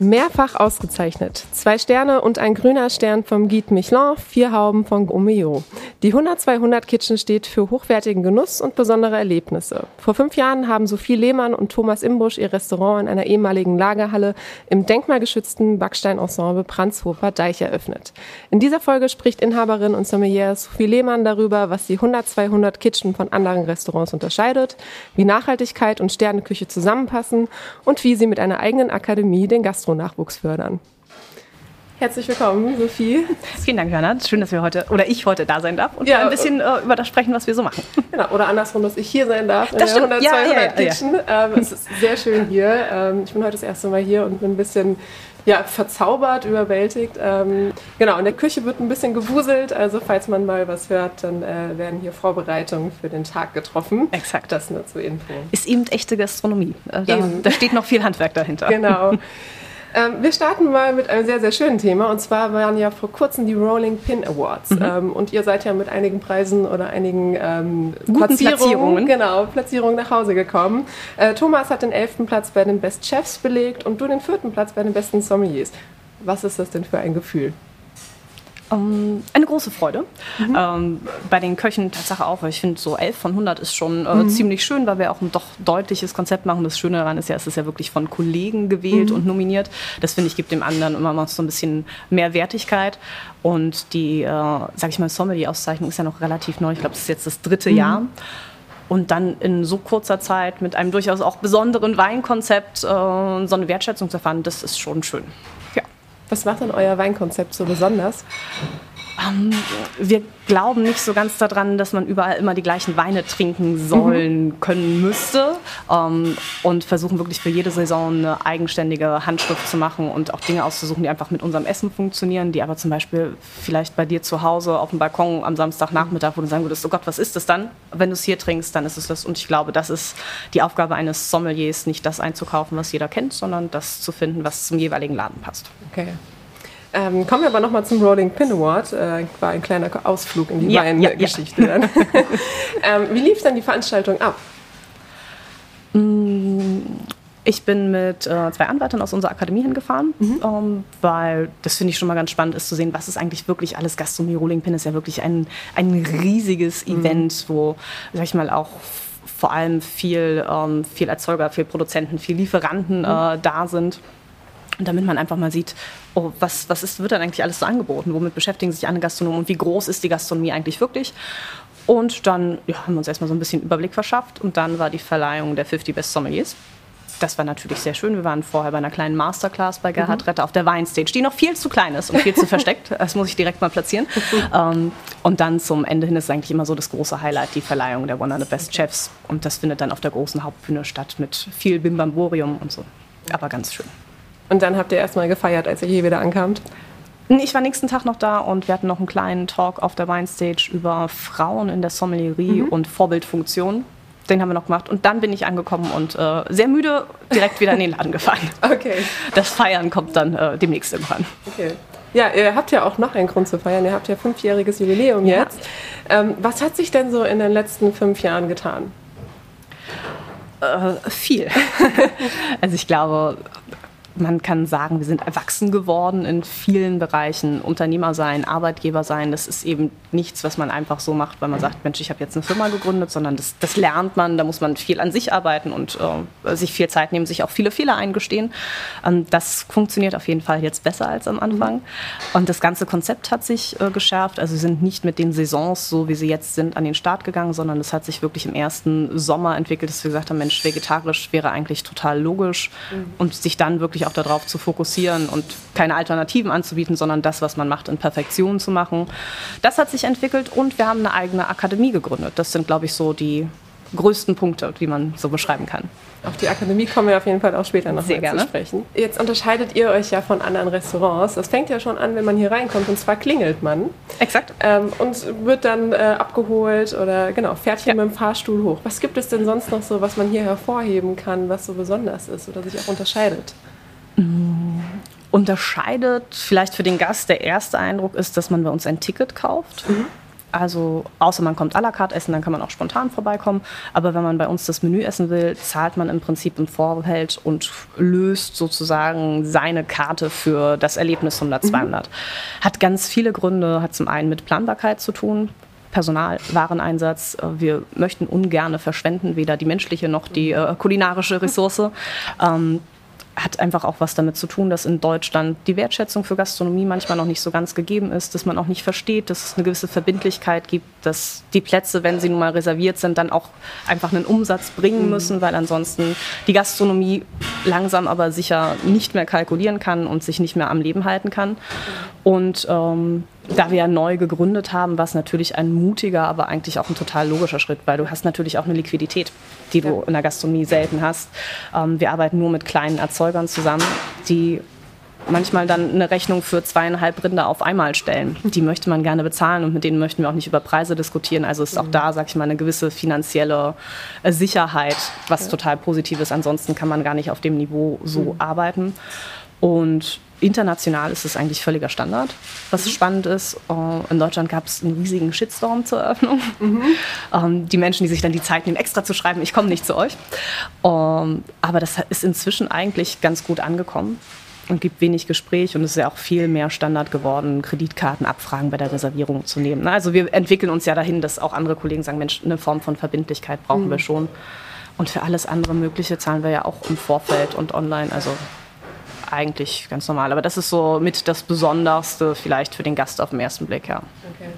Mehrfach ausgezeichnet. Zwei Sterne und ein grüner Stern vom Guide Michelin, vier Hauben von Gomeo. Die 100-200 Kitchen steht für hochwertigen Genuss und besondere Erlebnisse. Vor fünf Jahren haben Sophie Lehmann und Thomas Imbusch ihr Restaurant in einer ehemaligen Lagerhalle im denkmalgeschützten Backsteinensemble Pranzhofer Deich eröffnet. In dieser Folge spricht Inhaberin und Sommelier Sophie Lehmann darüber, was die 100-200 Kitchen von anderen Restaurants unterscheidet, wie Nachhaltigkeit und Sterneküche zusammenpassen und wie sie mit einer eigenen Akademie den Gastronachwuchs fördern. Herzlich willkommen, Sophie. Vielen Dank, Johanna. Schön, dass wir heute oder ich heute da sein darf und ja, ein bisschen äh, über das sprechen, was wir so machen. Genau, oder andersrum, dass ich hier sein darf. Das in der 100, ja, 200 ja, Kitchen. Ähm, es ist sehr schön hier. Ähm, ich bin heute das erste Mal hier und bin ein bisschen ja, verzaubert, überwältigt. Ähm, genau, in der Küche wird ein bisschen gewuselt. Also falls man mal was hört, dann äh, werden hier Vorbereitungen für den Tag getroffen. Exakt. Das nur zur Info. Ist eben echte Gastronomie. Äh, da, da steht noch viel Handwerk dahinter. Genau. Ähm, wir starten mal mit einem sehr, sehr schönen Thema. Und zwar waren ja vor kurzem die Rolling Pin Awards. Mhm. Ähm, und ihr seid ja mit einigen Preisen oder einigen ähm, Platzierungen, Platzierungen, Genau, Platzierungen nach Hause gekommen. Äh, Thomas hat den elften Platz bei den Best Chefs belegt und du den vierten Platz bei den besten Sommeliers. Was ist das denn für ein Gefühl? Ähm, eine große Freude. Mhm. Ähm, bei den Köchen Tatsache auch, weil ich finde, so 11 von 100 ist schon äh, mhm. ziemlich schön, weil wir auch ein doch deutliches Konzept machen. Das Schöne daran ist ja, es ist ja wirklich von Kollegen gewählt mhm. und nominiert. Das finde ich, gibt dem anderen immer noch so ein bisschen mehr Wertigkeit. Und die, äh, sag ich mal, Sommelier-Auszeichnung ist ja noch relativ neu. Ich glaube, das ist jetzt das dritte mhm. Jahr. Und dann in so kurzer Zeit mit einem durchaus auch besonderen Weinkonzept äh, so eine Wertschätzung zu erfahren, das ist schon schön. Was macht denn euer Weinkonzept so besonders? Ähm, wir glauben nicht so ganz daran, dass man überall immer die gleichen Weine trinken sollen mhm. können müsste ähm, und versuchen wirklich für jede Saison eine eigenständige Handschrift zu machen und auch Dinge auszusuchen, die einfach mit unserem Essen funktionieren, die aber zum Beispiel vielleicht bei dir zu Hause auf dem Balkon am Samstagnachmittag, wo du sagen würdest, oh Gott, was ist das dann? Wenn du es hier trinkst, dann ist es das. Und ich glaube, das ist die Aufgabe eines Sommeliers, nicht das einzukaufen, was jeder kennt, sondern das zu finden, was zum jeweiligen Laden passt. Okay. Ähm, kommen wir aber nochmal zum Rolling Pin Award. Äh, war ein kleiner Ausflug in die ja, Weingeschichte. Ja, ja. ähm, wie lief dann die Veranstaltung ab? Mm, ich bin mit äh, zwei Anwärtern aus unserer Akademie hingefahren, mhm. ähm, weil das finde ich schon mal ganz spannend ist zu sehen, was ist eigentlich wirklich alles Gastronomie. Rolling Pin ist ja wirklich ein, ein riesiges mhm. Event, wo, sag ich mal, auch vor allem viel, ähm, viel Erzeuger, viel Produzenten, viel Lieferanten mhm. äh, da sind. Und damit man einfach mal sieht, oh, was, was ist, wird dann eigentlich alles so angeboten? Womit beschäftigen sich andere Gastronomen und wie groß ist die Gastronomie eigentlich wirklich? Und dann ja, haben wir uns erstmal so ein bisschen Überblick verschafft und dann war die Verleihung der 50 Best Sommeliers. Das war natürlich sehr schön. Wir waren vorher bei einer kleinen Masterclass bei Gerhard mhm. Retter auf der Weinstage, die noch viel zu klein ist und viel zu versteckt. Das muss ich direkt mal platzieren. ähm, und dann zum Ende hin ist eigentlich immer so das große Highlight, die Verleihung der One of the Best Chefs. Und das findet dann auf der großen Hauptbühne statt mit viel Bimbamborium und so. Aber ganz schön. Und dann habt ihr erstmal gefeiert, als ihr hier wieder ankamt? Ich war nächsten Tag noch da und wir hatten noch einen kleinen Talk auf der Weinstage über Frauen in der Sommelierie mhm. und Vorbildfunktion. Den haben wir noch gemacht. Und dann bin ich angekommen und äh, sehr müde direkt wieder in den Laden gefahren. Okay. Das Feiern kommt dann äh, demnächst irgendwann. Okay. Ja, ihr habt ja auch noch einen Grund zu feiern. Ihr habt ja fünfjähriges Jubiläum ja. jetzt. Ähm, was hat sich denn so in den letzten fünf Jahren getan? Äh, viel. also ich glaube, man kann sagen, wir sind erwachsen geworden in vielen Bereichen. Unternehmer sein, Arbeitgeber sein, das ist eben nichts, was man einfach so macht, weil man sagt, Mensch, ich habe jetzt eine Firma gegründet, sondern das, das, lernt man, da muss man viel an sich arbeiten und äh, sich viel Zeit nehmen, sich auch viele Fehler eingestehen. Ähm, das funktioniert auf jeden Fall jetzt besser als am Anfang. Und das ganze Konzept hat sich äh, geschärft. Also wir sind nicht mit den Saisons, so wie sie jetzt sind, an den Start gegangen, sondern es hat sich wirklich im ersten Sommer entwickelt, dass wir gesagt haben, Mensch, vegetarisch wäre eigentlich total logisch mhm. und sich dann wirklich auch darauf zu fokussieren und keine Alternativen anzubieten, sondern das, was man macht, in Perfektion zu machen. Das hat sich entwickelt und wir haben eine eigene Akademie gegründet. Das sind, glaube ich, so die größten Punkte, wie man so beschreiben kann. Auf die Akademie kommen wir auf jeden Fall auch später noch Sehr mal zu sprechen. Jetzt unterscheidet ihr euch ja von anderen Restaurants. Das fängt ja schon an, wenn man hier reinkommt und zwar klingelt man. Exakt. Ähm, und wird dann äh, abgeholt oder genau, fährt hier ja. mit dem Fahrstuhl hoch. Was gibt es denn sonst noch so, was man hier hervorheben kann, was so besonders ist oder sich auch unterscheidet? Unterscheidet vielleicht für den Gast der erste Eindruck ist, dass man bei uns ein Ticket kauft. Mhm. Also außer man kommt à la carte essen, dann kann man auch spontan vorbeikommen. Aber wenn man bei uns das Menü essen will, zahlt man im Prinzip im Vorfeld und löst sozusagen seine Karte für das Erlebnis 100, 200. Mhm. Hat ganz viele Gründe, hat zum einen mit Planbarkeit zu tun. Personal, Wareneinsatz. Wir möchten ungerne verschwenden, weder die menschliche noch die äh, kulinarische Ressource. Ähm, hat einfach auch was damit zu tun, dass in Deutschland die Wertschätzung für Gastronomie manchmal noch nicht so ganz gegeben ist, dass man auch nicht versteht, dass es eine gewisse Verbindlichkeit gibt, dass die Plätze, wenn sie nun mal reserviert sind, dann auch einfach einen Umsatz bringen mhm. müssen, weil ansonsten die Gastronomie langsam aber sicher nicht mehr kalkulieren kann und sich nicht mehr am Leben halten kann. Und ähm, da wir ja neu gegründet haben, war es natürlich ein mutiger, aber eigentlich auch ein total logischer Schritt, weil du hast natürlich auch eine Liquidität, die du in der Gastronomie selten hast. Ähm, wir arbeiten nur mit kleinen Erzeugern zusammen, die manchmal dann eine Rechnung für zweieinhalb Rinder auf einmal stellen. Die möchte man gerne bezahlen und mit denen möchten wir auch nicht über Preise diskutieren. Also ist auch mhm. da, sag ich mal, eine gewisse finanzielle äh, Sicherheit, was ja. total positiv ist. Ansonsten kann man gar nicht auf dem Niveau so mhm. arbeiten. Und international ist es eigentlich völliger Standard. Was mhm. spannend ist, äh, in Deutschland gab es einen riesigen Shitstorm zur Eröffnung. Mhm. Ähm, die Menschen, die sich dann die Zeit nehmen, extra zu schreiben, ich komme nicht zu euch. Ähm, aber das ist inzwischen eigentlich ganz gut angekommen und gibt wenig Gespräch und es ist ja auch viel mehr Standard geworden, Kreditkartenabfragen bei der Reservierung zu nehmen. Ne? Also wir entwickeln uns ja dahin, dass auch andere Kollegen sagen, Mensch, eine Form von Verbindlichkeit brauchen mhm. wir schon. Und für alles andere Mögliche zahlen wir ja auch im Vorfeld und online. Also eigentlich ganz normal. Aber das ist so mit das Besonderste vielleicht für den Gast auf den ersten Blick, ja. Okay.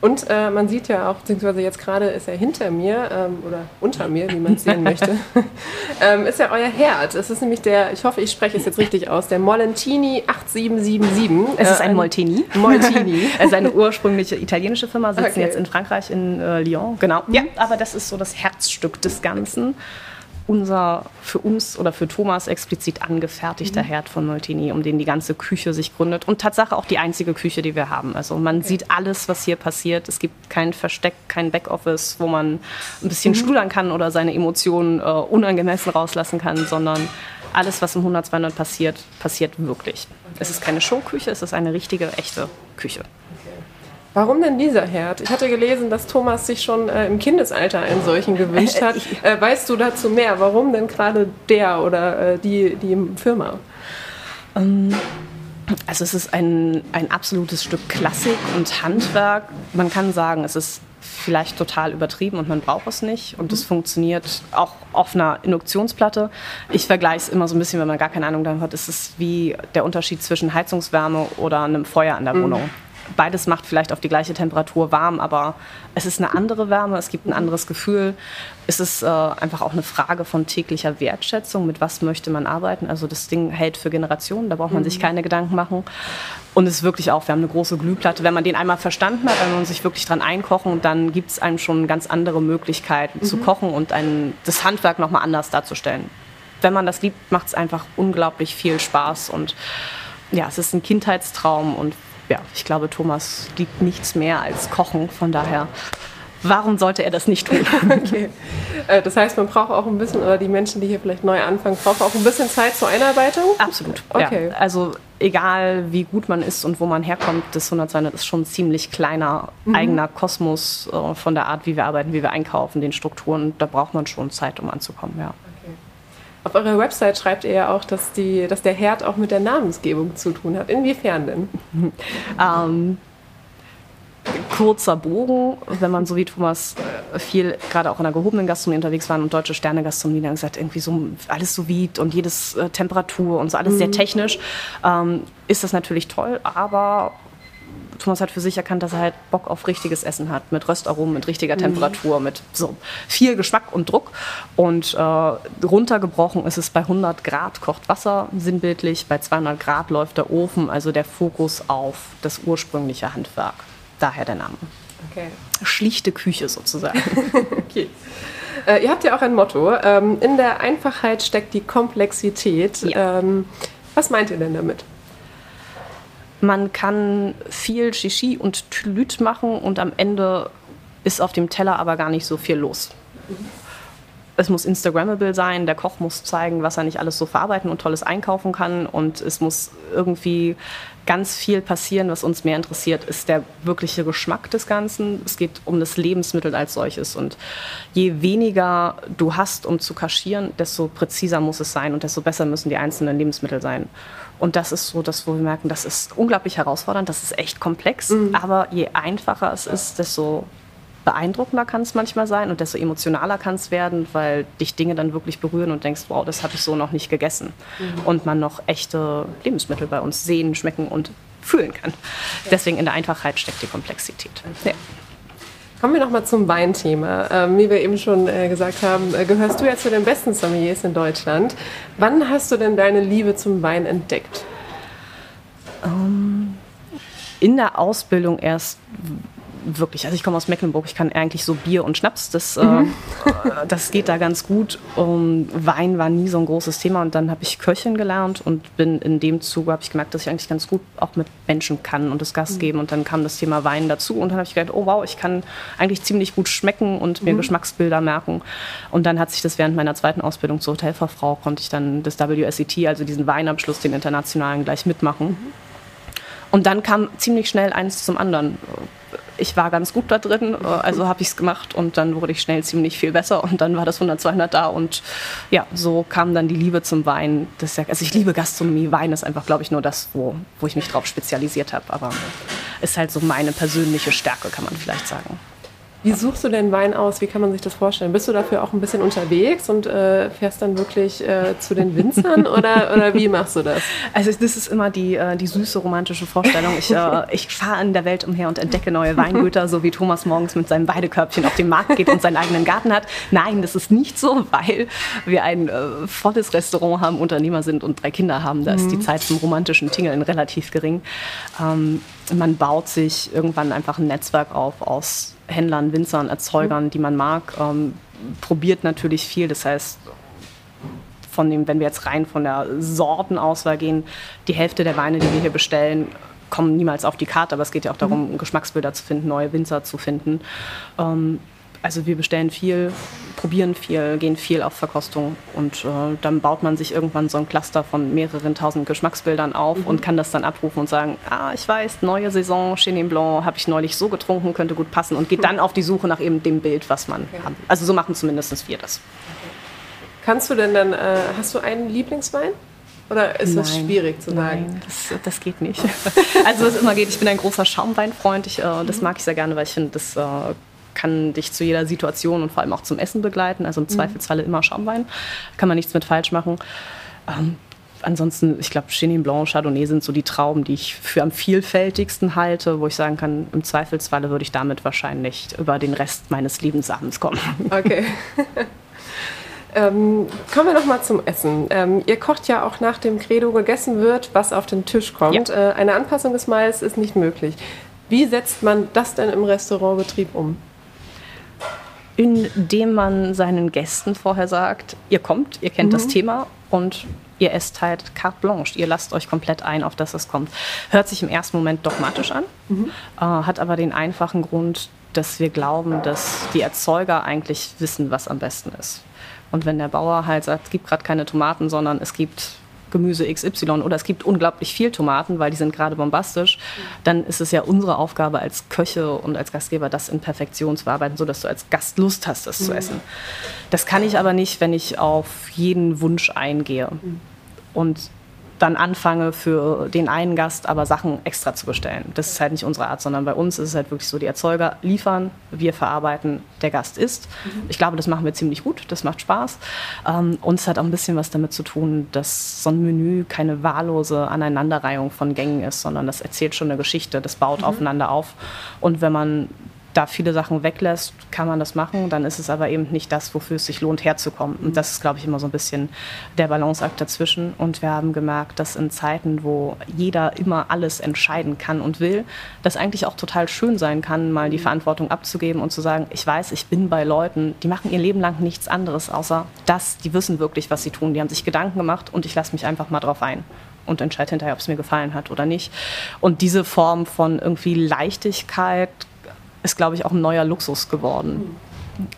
Und äh, man sieht ja auch, beziehungsweise jetzt gerade ist er hinter mir ähm, oder unter mir, wie man es sehen möchte, ähm, ist ja euer Herd. Es ist nämlich der, ich hoffe, ich spreche es jetzt richtig aus, der Molentini 8777. Es ist ein, äh, Molteni. Molteni. es ist eine ursprüngliche italienische Firma, sitzen okay. jetzt in Frankreich, in äh, Lyon. Genau. Ja, aber das ist so das Herzstück des Ganzen unser für uns oder für Thomas explizit angefertigter mhm. Herd von Moltini, um den die ganze Küche sich gründet. Und Tatsache auch die einzige Küche, die wir haben. Also man okay. sieht alles, was hier passiert. Es gibt kein Versteck, kein Backoffice, wo man ein bisschen mhm. schludern kann oder seine Emotionen äh, unangemessen rauslassen kann, sondern alles, was im 100 200 passiert, passiert wirklich. Okay. Es ist keine Showküche, es ist eine richtige, echte Küche. Warum denn dieser Herd? Ich hatte gelesen, dass Thomas sich schon äh, im Kindesalter einen solchen gewünscht hat. Äh, weißt du dazu mehr? Warum denn gerade der oder äh, die, die Firma? Ähm, also es ist ein, ein absolutes Stück Klassik und Handwerk. Man kann sagen, es ist vielleicht total übertrieben und man braucht es nicht. Und es mhm. funktioniert auch auf einer Induktionsplatte. Ich vergleiche es immer so ein bisschen, wenn man gar keine Ahnung davon hat, ist es wie der Unterschied zwischen Heizungswärme oder einem Feuer in der mhm. Beides macht vielleicht auf die gleiche Temperatur warm, aber es ist eine andere Wärme, es gibt ein anderes Gefühl. Es ist äh, einfach auch eine Frage von täglicher Wertschätzung, mit was möchte man arbeiten. Also das Ding hält für Generationen, da braucht man mhm. sich keine Gedanken machen. Und es ist wirklich auch, wir haben eine große Glühplatte. Wenn man den einmal verstanden hat, wenn man sich wirklich dran einkochen, dann gibt es einem schon ganz andere Möglichkeiten mhm. zu kochen und ein, das Handwerk nochmal anders darzustellen. Wenn man das liebt, macht es einfach unglaublich viel Spaß und ja, es ist ein Kindheitstraum und ja, ich glaube, Thomas liebt nichts mehr als Kochen. Von daher, warum sollte er das nicht tun? okay. Äh, das heißt, man braucht auch ein bisschen, oder die Menschen, die hier vielleicht neu anfangen, brauchen auch ein bisschen Zeit zur Einarbeitung? Absolut. Okay. Ja. Also egal wie gut man ist und wo man herkommt, das 100 ist schon ein ziemlich kleiner mhm. eigener Kosmos äh, von der Art, wie wir arbeiten, wie wir einkaufen, den Strukturen. Da braucht man schon Zeit, um anzukommen, ja. Auf eurer Website schreibt ihr ja auch, dass, die, dass der Herd auch mit der Namensgebung zu tun hat. Inwiefern denn? ähm, kurzer Bogen, wenn man so wie Thomas äh, viel gerade auch in der gehobenen Gastronomie unterwegs war und deutsche Sterne Gastronomie, dann gesagt, irgendwie so alles so wiegt und jedes äh, Temperatur und so alles mhm. sehr technisch, ähm, ist das natürlich toll, aber Thomas hat für sich erkannt, dass er halt Bock auf richtiges Essen hat, mit Röstaromen, mit richtiger mhm. Temperatur, mit so viel Geschmack und Druck. Und äh, runtergebrochen ist es bei 100 Grad kocht Wasser sinnbildlich, bei 200 Grad läuft der Ofen, also der Fokus auf das ursprüngliche Handwerk. Daher der Name. Okay. Schlichte Küche sozusagen. okay. Äh, ihr habt ja auch ein Motto. Ähm, in der Einfachheit steckt die Komplexität. Ja. Ähm, was meint ihr denn damit? Man kann viel Shishi und Tülüt machen und am Ende ist auf dem Teller aber gar nicht so viel los. Es muss Instagrammable sein, der Koch muss zeigen, was er nicht alles so verarbeiten und tolles einkaufen kann und es muss irgendwie ganz viel passieren. Was uns mehr interessiert, ist der wirkliche Geschmack des Ganzen. Es geht um das Lebensmittel als solches und je weniger du hast, um zu kaschieren, desto präziser muss es sein und desto besser müssen die einzelnen Lebensmittel sein. Und das ist so, dass wo wir merken, das ist unglaublich herausfordernd, das ist echt komplex, mhm. aber je einfacher es ist, desto beeindruckender kann es manchmal sein und desto emotionaler kann es werden, weil dich Dinge dann wirklich berühren und denkst, wow, das habe ich so noch nicht gegessen. Mhm. Und man noch echte Lebensmittel bei uns sehen, schmecken und fühlen kann. Ja. Deswegen in der Einfachheit steckt die Komplexität. Ja. Kommen wir nochmal zum Weinthema. Ähm, wie wir eben schon äh, gesagt haben, äh, gehörst du ja zu den besten Sommeliers in Deutschland. Wann hast du denn deine Liebe zum Wein entdeckt? Um, ähm, in der Ausbildung erst wirklich, also ich komme aus Mecklenburg, ich kann eigentlich so Bier und Schnaps, das, äh, mhm. äh, das geht da ganz gut. Um, Wein war nie so ein großes Thema und dann habe ich Köchin gelernt und bin in dem Zuge, habe ich gemerkt, dass ich eigentlich ganz gut auch mit Menschen kann und das Gast mhm. geben und dann kam das Thema Wein dazu und dann habe ich gedacht, oh wow, ich kann eigentlich ziemlich gut schmecken und mir mhm. Geschmacksbilder merken und dann hat sich das während meiner zweiten Ausbildung zur Hotelfachfrau, konnte ich dann das WSET, also diesen Weinabschluss, den internationalen, gleich mitmachen. Mhm. Und dann kam ziemlich schnell eins zum anderen ich war ganz gut da drin, äh, also habe ich es gemacht und dann wurde ich schnell ziemlich viel besser und dann war das 100, 200 da und ja, so kam dann die Liebe zum Wein. Das ja, also ich liebe Gastronomie, Wein ist einfach, glaube ich, nur das, wo, wo ich mich drauf spezialisiert habe, aber ist halt so meine persönliche Stärke, kann man vielleicht sagen. Wie suchst du denn Wein aus? Wie kann man sich das vorstellen? Bist du dafür auch ein bisschen unterwegs und äh, fährst dann wirklich äh, zu den Winzern oder, oder wie machst du das? Also das ist immer die, äh, die süße romantische Vorstellung. Ich, äh, ich fahre in der Welt umher und entdecke neue Weingüter, so wie Thomas morgens mit seinem Weidekörbchen auf den Markt geht und seinen eigenen Garten hat. Nein, das ist nicht so, weil wir ein äh, volles Restaurant haben, Unternehmer sind und drei Kinder haben. Da ist mhm. die Zeit zum romantischen Tingeln relativ gering. Ähm, man baut sich irgendwann einfach ein Netzwerk auf aus Händlern, Winzern, Erzeugern, mhm. die man mag. Ähm, probiert natürlich viel. Das heißt, von dem, wenn wir jetzt rein von der Sortenauswahl gehen, die Hälfte der Weine, die wir hier bestellen, kommen niemals auf die Karte, aber es geht ja auch darum, mhm. Geschmacksbilder zu finden, neue Winzer zu finden. Ähm, also wir bestellen viel, probieren viel, gehen viel auf Verkostung und äh, dann baut man sich irgendwann so ein Cluster von mehreren tausend Geschmacksbildern auf mhm. und kann das dann abrufen und sagen, ah, ich weiß, neue Saison, Chenin Blanc habe ich neulich so getrunken, könnte gut passen und geht dann auf die Suche nach eben dem Bild, was man okay. hat. Also so machen zumindest wir das. Okay. Kannst du denn dann, äh, hast du einen Lieblingswein? Oder ist nein, das schwierig zu sagen? Nein, das, das geht nicht. also was immer geht, ich bin ein großer Schaumweinfreund. Ich, äh, das mhm. mag ich sehr gerne, weil ich finde, das äh, kann dich zu jeder Situation und vor allem auch zum Essen begleiten. Also im mhm. Zweifelsfalle immer Schaumwein. Kann man nichts mit falsch machen. Ähm, ansonsten, ich glaube, Chenin Blanc, Chardonnay sind so die Trauben, die ich für am vielfältigsten halte, wo ich sagen kann, im Zweifelsfalle würde ich damit wahrscheinlich über den Rest meines Lebensabends kommen. Okay. ähm, kommen wir noch mal zum Essen. Ähm, ihr kocht ja auch nach dem Credo gegessen wird, was auf den Tisch kommt. Ja. Äh, eine Anpassung des Mais ist nicht möglich. Wie setzt man das denn im Restaurantbetrieb um? Indem man seinen Gästen vorher sagt, ihr kommt, ihr kennt mhm. das Thema und ihr esst halt carte blanche. Ihr lasst euch komplett ein, auf das es kommt. Hört sich im ersten Moment dogmatisch an, mhm. äh, hat aber den einfachen Grund, dass wir glauben, dass die Erzeuger eigentlich wissen, was am besten ist. Und wenn der Bauer halt sagt, es gibt gerade keine Tomaten, sondern es gibt Gemüse XY oder es gibt unglaublich viel Tomaten, weil die sind gerade bombastisch, dann ist es ja unsere Aufgabe als Köche und als Gastgeber, das in Perfektion zu arbeiten, sodass du als Gast Lust hast, das mhm. zu essen. Das kann ich aber nicht, wenn ich auf jeden Wunsch eingehe. Mhm. Und dann anfange, für den einen Gast aber Sachen extra zu bestellen. Das ist halt nicht unsere Art, sondern bei uns ist es halt wirklich so, die Erzeuger liefern, wir verarbeiten, der Gast isst. Mhm. Ich glaube, das machen wir ziemlich gut, das macht Spaß. Ähm, uns hat auch ein bisschen was damit zu tun, dass so ein Menü keine wahllose Aneinanderreihung von Gängen ist, sondern das erzählt schon eine Geschichte, das baut mhm. aufeinander auf. Und wenn man da viele Sachen weglässt, kann man das machen. Dann ist es aber eben nicht das, wofür es sich lohnt, herzukommen. Und das ist, glaube ich, immer so ein bisschen der Balanceakt dazwischen. Und wir haben gemerkt, dass in Zeiten, wo jeder immer alles entscheiden kann und will, das eigentlich auch total schön sein kann, mal die Verantwortung abzugeben und zu sagen, ich weiß, ich bin bei Leuten, die machen ihr Leben lang nichts anderes, außer das, die wissen wirklich, was sie tun. Die haben sich Gedanken gemacht und ich lasse mich einfach mal drauf ein und entscheide hinterher, ob es mir gefallen hat oder nicht. Und diese Form von irgendwie Leichtigkeit, ist, glaube ich, auch ein neuer Luxus geworden.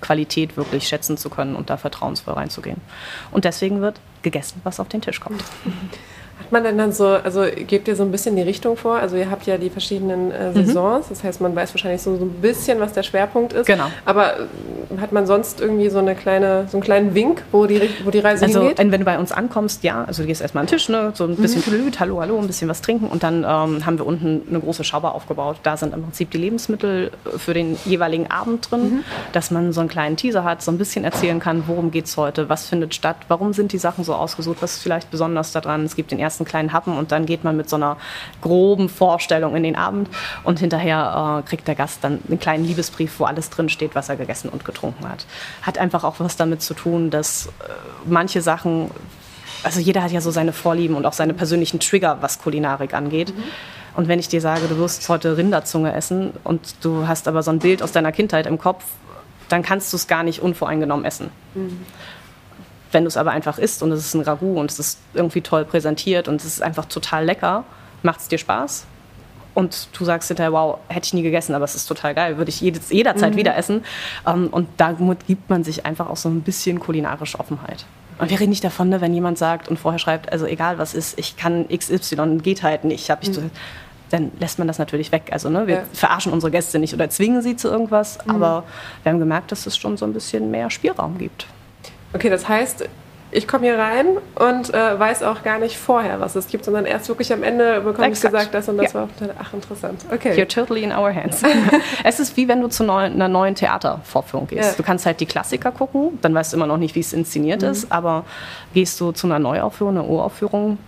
Qualität wirklich schätzen zu können und da vertrauensvoll reinzugehen. Und deswegen wird gegessen, was auf den Tisch kommt. Hat man denn dann so, also gebt ihr so ein bisschen die Richtung vor? Also ihr habt ja die verschiedenen äh, mhm. Saisons, das heißt, man weiß wahrscheinlich so, so ein bisschen, was der Schwerpunkt ist. Genau. Aber äh, hat man sonst irgendwie so, eine kleine, so einen kleinen Wink, wo die, wo die Reise also, hingeht? Also wenn du bei uns ankommst, ja, also du gehst erstmal an den Tisch, ne, so ein bisschen mhm. hallo, hallo, ein bisschen was trinken und dann ähm, haben wir unten eine große Schaubar aufgebaut. Da sind im Prinzip die Lebensmittel für den jeweiligen Abend drin, mhm. dass man so einen kleinen Teaser hat, so ein bisschen erzählen kann, worum geht es heute, was findet statt, warum sind die Sachen so ausgesucht, was ist vielleicht besonders daran. Es gibt den ersten kleinen Happen und dann geht man mit so einer groben Vorstellung in den Abend und hinterher äh, kriegt der Gast dann einen kleinen Liebesbrief, wo alles drin steht, was er gegessen und getrunken hat. Hat einfach auch was damit zu tun, dass äh, manche Sachen, also jeder hat ja so seine Vorlieben und auch seine persönlichen Trigger, was Kulinarik angeht. Mhm. Und wenn ich dir sage, du wirst heute Rinderzunge essen und du hast aber so ein Bild aus deiner Kindheit im Kopf, dann kannst du es gar nicht unvoreingenommen essen. Mhm. Wenn du es aber einfach isst und es ist ein Ragout und es ist irgendwie toll präsentiert und es ist einfach total lecker, macht es dir Spaß. Und du sagst hinterher, wow, hätte ich nie gegessen, aber es ist total geil, würde ich jedes, jederzeit mhm. wieder essen. Ähm, und damit gibt man sich einfach auch so ein bisschen kulinarische Offenheit. Und wir reden nicht davon, ne, wenn jemand sagt und vorher schreibt, also egal was ist, ich kann XY, geht halt nicht, habe ich mhm. dann lässt man das natürlich weg. Also ne, wir ja. verarschen unsere Gäste nicht oder zwingen sie zu irgendwas, mhm. aber wir haben gemerkt, dass es schon so ein bisschen mehr Spielraum gibt. Okay, das heißt, ich komme hier rein und äh, weiß auch gar nicht vorher, was es gibt, sondern erst wirklich am Ende bekomme ich gesagt, das und das ja. war. Ach, interessant. Okay. You're totally in our hands. es ist wie wenn du zu neu, einer neuen Theatervorführung gehst. Ja. Du kannst halt die Klassiker gucken, dann weißt du immer noch nicht, wie es inszeniert mhm. ist, aber gehst du zu einer Neuaufführung, einer Uraufführung,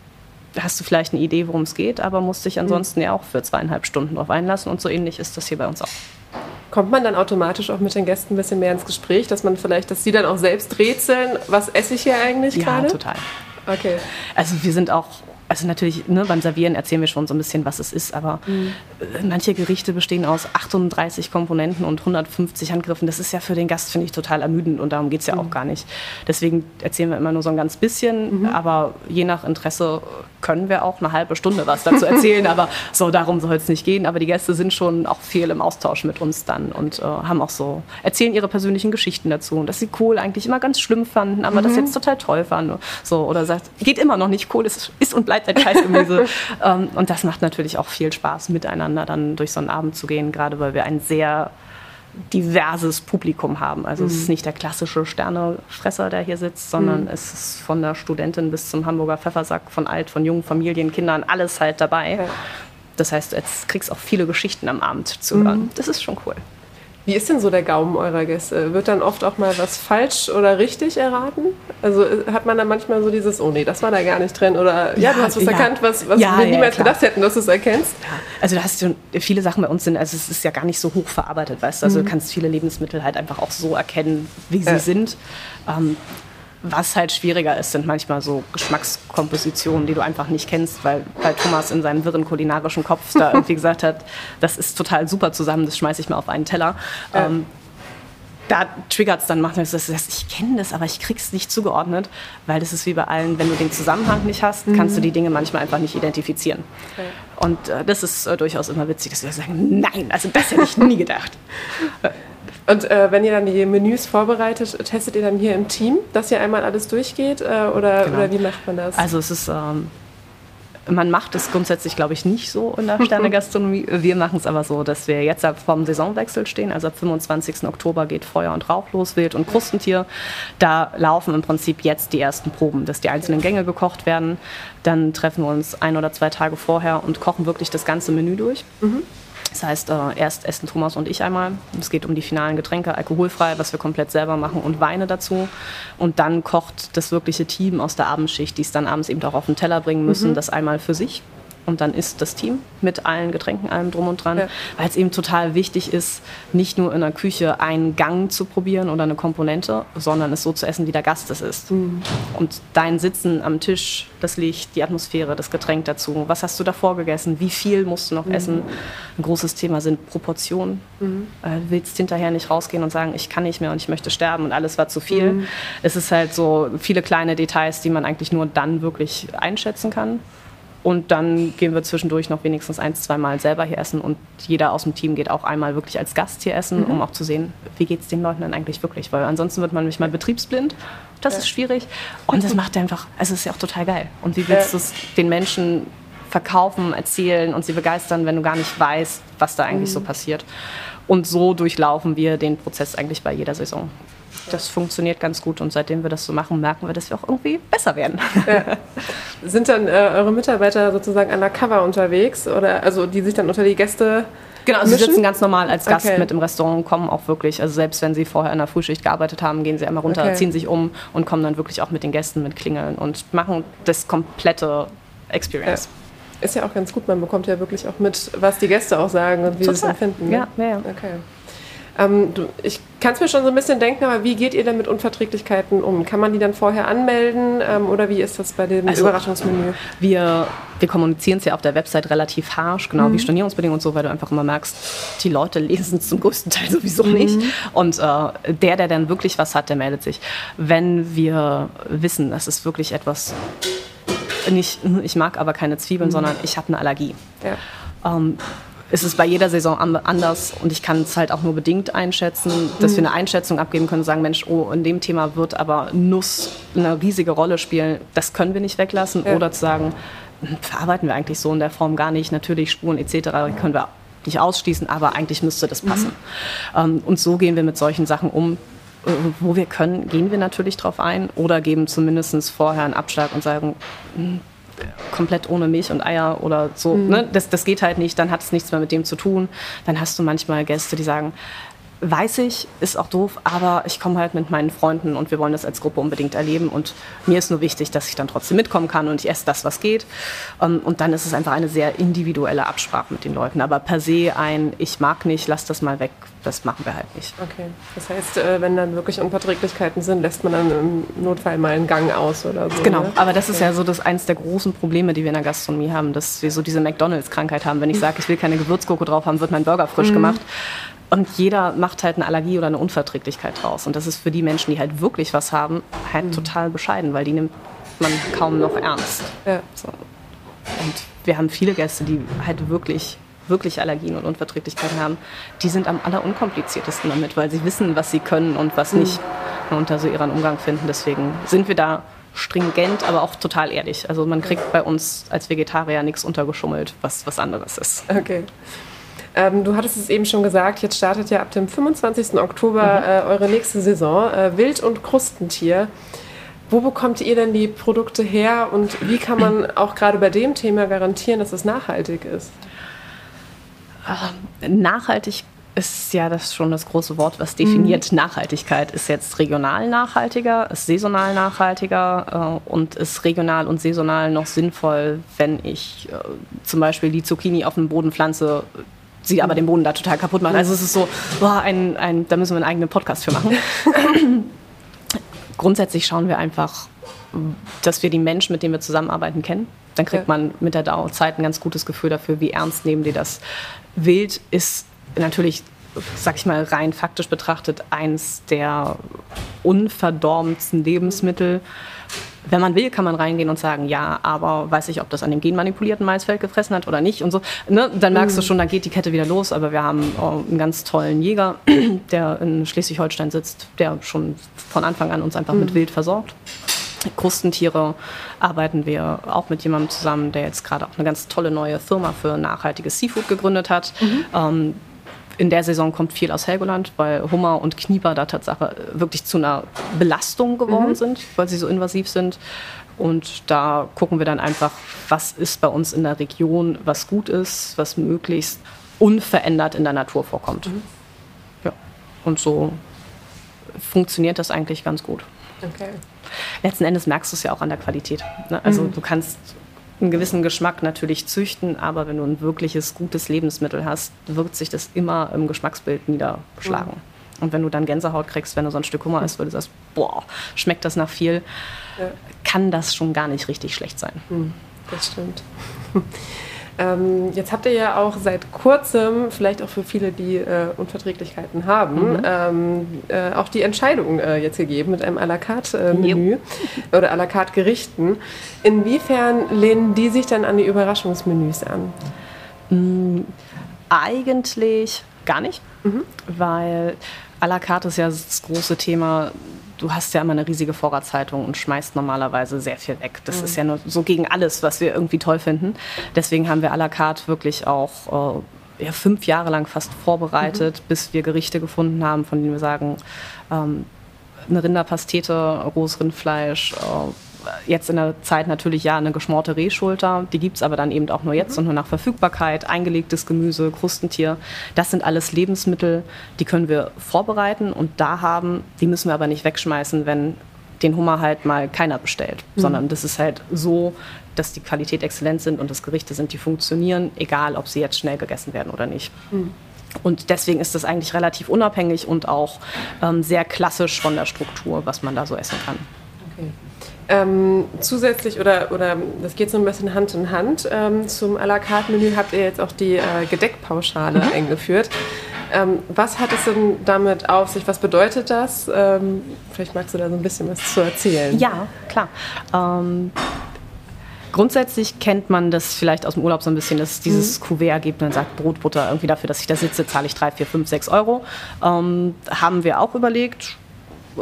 hast du vielleicht eine Idee, worum es geht, aber musst dich mhm. ansonsten mhm. ja auch für zweieinhalb Stunden drauf einlassen und so ähnlich ist das hier bei uns auch. Kommt man dann automatisch auch mit den Gästen ein bisschen mehr ins Gespräch, dass man vielleicht, dass sie dann auch selbst rätseln, was esse ich hier eigentlich ja, gerade? Ja, total. Okay. Also wir sind auch also natürlich, ne, beim Servieren erzählen wir schon so ein bisschen, was es ist, aber mhm. manche Gerichte bestehen aus 38 Komponenten und 150 Handgriffen. Das ist ja für den Gast, finde ich, total ermüdend und darum geht es ja mhm. auch gar nicht. Deswegen erzählen wir immer nur so ein ganz bisschen, mhm. aber je nach Interesse können wir auch eine halbe Stunde was dazu erzählen, aber so darum soll es nicht gehen. Aber die Gäste sind schon auch viel im Austausch mit uns dann und äh, haben auch so, erzählen ihre persönlichen Geschichten dazu und dass sie Kohl eigentlich immer ganz schlimm fanden, aber das mhm. jetzt total toll fanden. So, oder sagt, geht immer noch nicht, Kohl ist, ist und bleibt ein Scheißgemüse. ähm, und das macht natürlich auch viel Spaß, miteinander dann durch so einen Abend zu gehen, gerade weil wir ein sehr diverses Publikum haben. Also mhm. es ist mhm. nicht der klassische Sternefresser, der hier sitzt, sondern mhm. es ist von der Studentin bis zum Hamburger Pfeffersack, von alt, von jungen Familien, Kindern, alles halt dabei. Ja. Das heißt, jetzt kriegst auch viele Geschichten am Abend zu hören. Mhm. Das ist schon cool. Wie ist denn so der Gaumen eurer Gäste? Wird dann oft auch mal was falsch oder richtig erraten? Also äh, hat man dann manchmal so dieses, oh nee, das war da gar nicht drin oder ja, ja du hast was ja. erkannt, was, was ja, wir niemals gedacht hätten, dass du es erkennst? Also du hast schon viele Sachen bei uns sind, also es ist ja gar nicht so hoch verarbeitet, weißt du, also mhm. du kannst viele Lebensmittel halt einfach auch so erkennen, wie sie sind. Ähm, was halt schwieriger ist, sind manchmal so Geschmackskompositionen, die du einfach nicht kennst, weil, weil Thomas in seinem wirren kulinarischen Kopf da irgendwie gesagt hat, das ist total super zusammen, das schmeiße ich mal auf einen Teller. Ähm, da triggert es dann manchmal, sagst, ich kenne das, aber ich krieg's nicht zugeordnet, weil das ist wie bei allen, wenn du den Zusammenhang nicht hast, mhm. kannst du die Dinge manchmal einfach nicht identifizieren. Okay. Und äh, das ist äh, durchaus immer witzig, dass wir sagen, nein, also das hätte ich nie gedacht. Und äh, wenn ihr dann die Menüs vorbereitet, testet ihr dann hier im Team, dass ihr einmal alles durchgeht äh, oder, genau. oder wie macht man das? Also es ist ähm, man macht es grundsätzlich, glaube ich, nicht so in der Sterne-Gastronomie. Wir machen es aber so, dass wir jetzt vom Saisonwechsel stehen. Also ab 25. Oktober geht Feuer und Rauch los, Wild und Krustentier. Da laufen im Prinzip jetzt die ersten Proben, dass die einzelnen Gänge gekocht werden. Dann treffen wir uns ein oder zwei Tage vorher und kochen wirklich das ganze Menü durch. Mhm. Das heißt, äh, erst essen Thomas und ich einmal. Es geht um die finalen Getränke, alkoholfrei, was wir komplett selber machen und Weine dazu. Und dann kocht das wirkliche Team aus der Abendschicht, die es dann abends eben auch auf den Teller bringen müssen, mhm. das einmal für sich und dann isst das Team mit allen Getränken, allem drum und dran, ja. weil es eben total wichtig ist, nicht nur in der Küche einen Gang zu probieren oder eine Komponente, sondern es so zu essen, wie der Gast es isst. Mhm. Und dein Sitzen am Tisch, das Licht, die Atmosphäre, das Getränk dazu, was hast du davor gegessen, wie viel musst du noch mhm. essen. Ein großes Thema sind Proportionen. Mhm. Äh, du willst hinterher nicht rausgehen und sagen, ich kann nicht mehr und ich möchte sterben und alles war zu viel. Mhm. Es ist halt so viele kleine Details, die man eigentlich nur dann wirklich einschätzen kann. Und dann gehen wir zwischendurch noch wenigstens ein, zwei Mal selber hier essen und jeder aus dem Team geht auch einmal wirklich als Gast hier essen, mhm. um auch zu sehen, wie geht es den Leuten dann eigentlich wirklich. Weil ansonsten wird man manchmal betriebsblind. Das ja. ist schwierig. Und das macht einfach, es ist ja auch total geil. Und wie willst du es den Menschen verkaufen, erzählen und sie begeistern, wenn du gar nicht weißt, was da eigentlich mhm. so passiert. Und so durchlaufen wir den Prozess eigentlich bei jeder Saison das funktioniert ganz gut und seitdem wir das so machen, merken wir, dass wir auch irgendwie besser werden. Ja. Sind dann äh, eure Mitarbeiter sozusagen undercover unterwegs oder also die sich dann unter die Gäste Genau, also sie sitzen ganz normal als Gast okay. mit im Restaurant, kommen auch wirklich, also selbst wenn sie vorher in der Frühschicht gearbeitet haben, gehen sie einmal runter, okay. ziehen sich um und kommen dann wirklich auch mit den Gästen mit Klingeln und machen das komplette Experience. Ja. Ist ja auch ganz gut, man bekommt ja wirklich auch mit, was die Gäste auch sagen und wie Total. sie es empfinden. Ne? Ja, ja, ja. Okay. Ähm, du, ich kann es mir schon so ein bisschen denken, aber wie geht ihr denn mit Unverträglichkeiten um? Kann man die dann vorher anmelden ähm, oder wie ist das bei dem also, Überraschungsmenü? Wir, wir kommunizieren es ja auf der Website relativ harsch, genau mhm. wie Stornierungsbedingungen und so, weil du einfach immer merkst, die Leute lesen es zum größten Teil sowieso mhm. nicht. Und äh, der, der dann wirklich was hat, der meldet sich. Wenn wir wissen, das ist wirklich etwas, nicht, ich mag aber keine Zwiebeln, mhm. sondern ich habe eine Allergie. Ja. Ähm, ist es bei jeder Saison anders und ich kann es halt auch nur bedingt einschätzen, dass mhm. wir eine Einschätzung abgeben können und sagen, Mensch, oh, in dem Thema wird aber Nuss eine riesige Rolle spielen, das können wir nicht weglassen ja. oder zu sagen, hm, verarbeiten wir eigentlich so in der Form gar nicht, natürlich Spuren etc. können wir nicht ausschließen, aber eigentlich müsste das passen. Mhm. Und so gehen wir mit solchen Sachen um, äh, wo wir können, gehen wir natürlich drauf ein oder geben zumindest vorher einen Abschlag und sagen, hm, komplett ohne Milch und Eier oder so. Mhm. Ne? Das, das geht halt nicht, dann hat es nichts mehr mit dem zu tun. Dann hast du manchmal Gäste, die sagen, weiß ich, ist auch doof, aber ich komme halt mit meinen Freunden und wir wollen das als Gruppe unbedingt erleben und mir ist nur wichtig, dass ich dann trotzdem mitkommen kann und ich esse das, was geht. Ähm, und dann ist es einfach eine sehr individuelle Absprache mit den Leuten. Aber per se ein, ich mag nicht, lass das mal weg, das machen wir halt nicht. Okay, das heißt, äh, wenn dann wirklich Unverträglichkeiten sind, lässt man dann im Notfall mal einen Gang aus oder so. Genau, ne? aber das ist ja so das eins der großen Probleme, die wir in der Gastronomie haben, dass wir so diese McDonalds-Krankheit haben. Wenn ich sage, ich will keine Gewürzgurke drauf haben, wird mein Burger frisch mhm. gemacht. Und jeder macht halt eine Allergie oder eine Unverträglichkeit draus. Und das ist für die Menschen, die halt wirklich was haben, halt mhm. total bescheiden, weil die nimmt man kaum noch ernst. Ja. So. Und wir haben viele Gäste, die halt wirklich wirklich Allergien und Unverträglichkeiten haben, die sind am allerunkompliziertesten damit, weil sie wissen, was sie können und was mhm. nicht und da so ihren Umgang finden. Deswegen sind wir da stringent, aber auch total ehrlich. Also man kriegt bei uns als Vegetarier nichts untergeschummelt, was was anderes ist. Okay. Ähm, du hattest es eben schon gesagt, jetzt startet ja ab dem 25. Oktober mhm. äh, eure nächste Saison, äh, Wild- und Krustentier. Wo bekommt ihr denn die Produkte her und wie kann man auch gerade bei dem Thema garantieren, dass es nachhaltig ist? Ähm, nachhaltig ist ja das schon das große Wort, was definiert mhm. Nachhaltigkeit. Ist jetzt regional nachhaltiger, ist saisonal nachhaltiger äh, und ist regional und saisonal noch sinnvoll, wenn ich äh, zum Beispiel die Zucchini auf dem Boden pflanze, sie aber den Boden da total kaputt machen. Also es ist so, boah, ein, ein, da müssen wir einen eigenen Podcast für machen. Grundsätzlich schauen wir einfach, dass wir die Menschen, mit denen wir zusammenarbeiten, kennen. Dann kriegt man mit der Dauerzeit ein ganz gutes Gefühl dafür, wie ernst nehmen die das. Wild ist natürlich sag ich mal, rein faktisch betrachtet eins der unverdorbensten Lebensmittel. Wenn man will, kann man reingehen und sagen, ja, aber weiß ich, ob das an dem genmanipulierten Maisfeld gefressen hat oder nicht und so. Ne? Dann merkst mhm. du schon, dann geht die Kette wieder los. Aber wir haben oh, einen ganz tollen Jäger, der in Schleswig-Holstein sitzt, der schon von Anfang an uns einfach mhm. mit Wild versorgt. Krustentiere arbeiten wir auch mit jemandem zusammen, der jetzt gerade auch eine ganz tolle neue Firma für nachhaltiges Seafood gegründet hat. Mhm. Ähm, in der Saison kommt viel aus Helgoland, weil Hummer und Knieper da Tatsache wirklich zu einer Belastung geworden mhm. sind, weil sie so invasiv sind. Und da gucken wir dann einfach, was ist bei uns in der Region, was gut ist, was möglichst unverändert in der Natur vorkommt. Mhm. Ja. Und so funktioniert das eigentlich ganz gut. Okay. Letzten Endes merkst du es ja auch an der Qualität. Ne? Also mhm. du kannst einen gewissen Geschmack natürlich züchten, aber wenn du ein wirkliches gutes Lebensmittel hast, wird sich das immer im Geschmacksbild niederschlagen. Mhm. Und wenn du dann Gänsehaut kriegst, wenn du so ein Stück Hummer isst, weil du sagst, boah, schmeckt das nach viel, ja. kann das schon gar nicht richtig schlecht sein. Mhm. Das stimmt. Ähm, jetzt habt ihr ja auch seit kurzem, vielleicht auch für viele, die äh, Unverträglichkeiten haben, mhm. ähm, äh, auch die Entscheidung äh, jetzt gegeben mit einem à la carte äh, Menü oder à la carte Gerichten. Inwiefern lehnen die sich dann an die Überraschungsmenüs an? Mhm. Eigentlich gar nicht, mhm. weil à la carte ist ja das große Thema du hast ja immer eine riesige Vorratshaltung und schmeißt normalerweise sehr viel weg. Das mhm. ist ja nur so gegen alles, was wir irgendwie toll finden. Deswegen haben wir à la carte wirklich auch äh, ja, fünf Jahre lang fast vorbereitet, mhm. bis wir Gerichte gefunden haben, von denen wir sagen, ähm, eine Rinderpastete, rohes Rindfleisch, äh, jetzt in der Zeit natürlich ja eine geschmorte Rehschulter. Die gibt es aber dann eben auch nur jetzt mhm. und nur nach Verfügbarkeit. Eingelegtes Gemüse, Krustentier. Das sind alles Lebensmittel, die können wir vorbereiten und da haben. Die müssen wir aber nicht wegschmeißen, wenn den Hummer halt mal keiner bestellt. Mhm. Sondern das ist halt so, dass die Qualität exzellent sind und das Gerichte sind, die funktionieren, egal ob sie jetzt schnell gegessen werden oder nicht. Mhm. Und deswegen ist das eigentlich relativ unabhängig und auch ähm, sehr klassisch von der Struktur, was man da so essen kann. Ähm, zusätzlich, oder, oder das geht so ein bisschen Hand in Hand, ähm, zum à la carte Menü habt ihr jetzt auch die äh, Gedeckpauschale mhm. eingeführt. Ähm, was hat es denn damit auf sich? Was bedeutet das? Ähm, vielleicht magst du da so ein bisschen was zu erzählen. Ja, klar. Ähm, grundsätzlich kennt man das vielleicht aus dem Urlaub so ein bisschen, dass es dieses mhm. Kuvert gibt und dann sagt Brotbutter irgendwie dafür, dass ich da sitze, zahle ich 3, 4, 5, 6 Euro. Ähm, haben wir auch überlegt,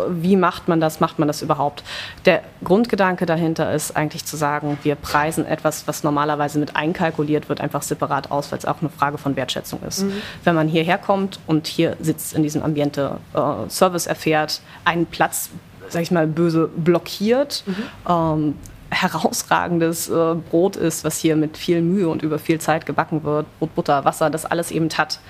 wie macht man das, macht man das überhaupt? Der Grundgedanke dahinter ist eigentlich zu sagen, wir preisen etwas, was normalerweise mit einkalkuliert wird, einfach separat aus, weil es auch eine Frage von Wertschätzung ist. Mhm. Wenn man hierher kommt und hier sitzt in diesem Ambiente, äh, Service erfährt, einen Platz, sag ich mal, böse blockiert, mhm. ähm, herausragendes äh, Brot ist, was hier mit viel Mühe und über viel Zeit gebacken wird, Brot, Butter, Wasser, das alles eben hat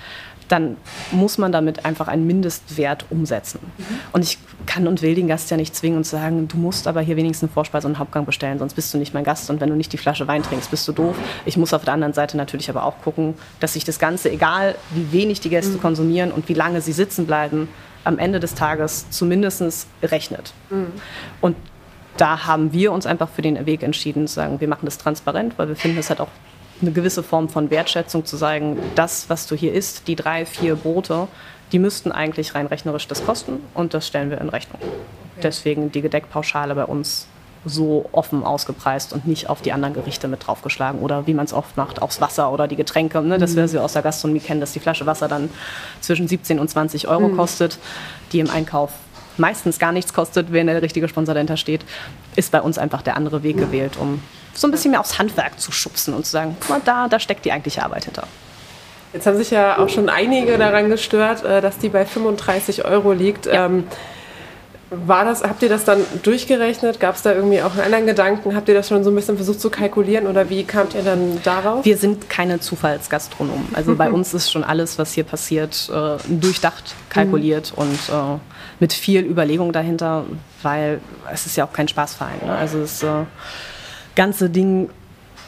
dann muss man damit einfach einen Mindestwert umsetzen. Mhm. Und ich kann und will den Gast ja nicht zwingen und sagen, du musst aber hier wenigstens eine Vorspeise und einen Hauptgang bestellen, sonst bist du nicht mein Gast. Und wenn du nicht die Flasche Wein trinkst, bist du doof. Ich muss auf der anderen Seite natürlich aber auch gucken, dass sich das Ganze, egal wie wenig die Gäste mhm. konsumieren und wie lange sie sitzen bleiben, am Ende des Tages zumindest rechnet. Mhm. Und da haben wir uns einfach für den Weg entschieden, zu sagen, wir machen das transparent, weil wir finden, es hat auch eine gewisse Form von Wertschätzung zu sagen, das, was du hier isst, die drei, vier Brote, die müssten eigentlich rein rechnerisch das kosten und das stellen wir in Rechnung. Okay. Deswegen die Gedeckpauschale bei uns so offen ausgepreist und nicht auf die anderen Gerichte mit draufgeschlagen oder wie man es oft macht, aufs Wasser oder die Getränke. Ne? Das, wir aus der Gastronomie kennen, dass die Flasche Wasser dann zwischen 17 und 20 Euro mhm. kostet, die im Einkauf meistens gar nichts kostet, wenn der richtige Sponsor dahinter steht, ist bei uns einfach der andere Weg gewählt, um so ein bisschen mehr aufs Handwerk zu schubsen und zu sagen, guck mal, da, da steckt die eigentliche Arbeit hinter. Jetzt haben sich ja auch schon einige daran gestört, äh, dass die bei 35 Euro liegt. Ja. Ähm, war das, habt ihr das dann durchgerechnet? Gab es da irgendwie auch einen anderen Gedanken? Habt ihr das schon so ein bisschen versucht zu kalkulieren oder wie kamt ihr dann darauf? Wir sind keine Zufallsgastronomen. Also bei uns ist schon alles, was hier passiert, äh, durchdacht, kalkuliert mhm. und äh, mit viel Überlegung dahinter, weil es ist ja auch kein Spaßverein. Ne? Also äh, ganze Ding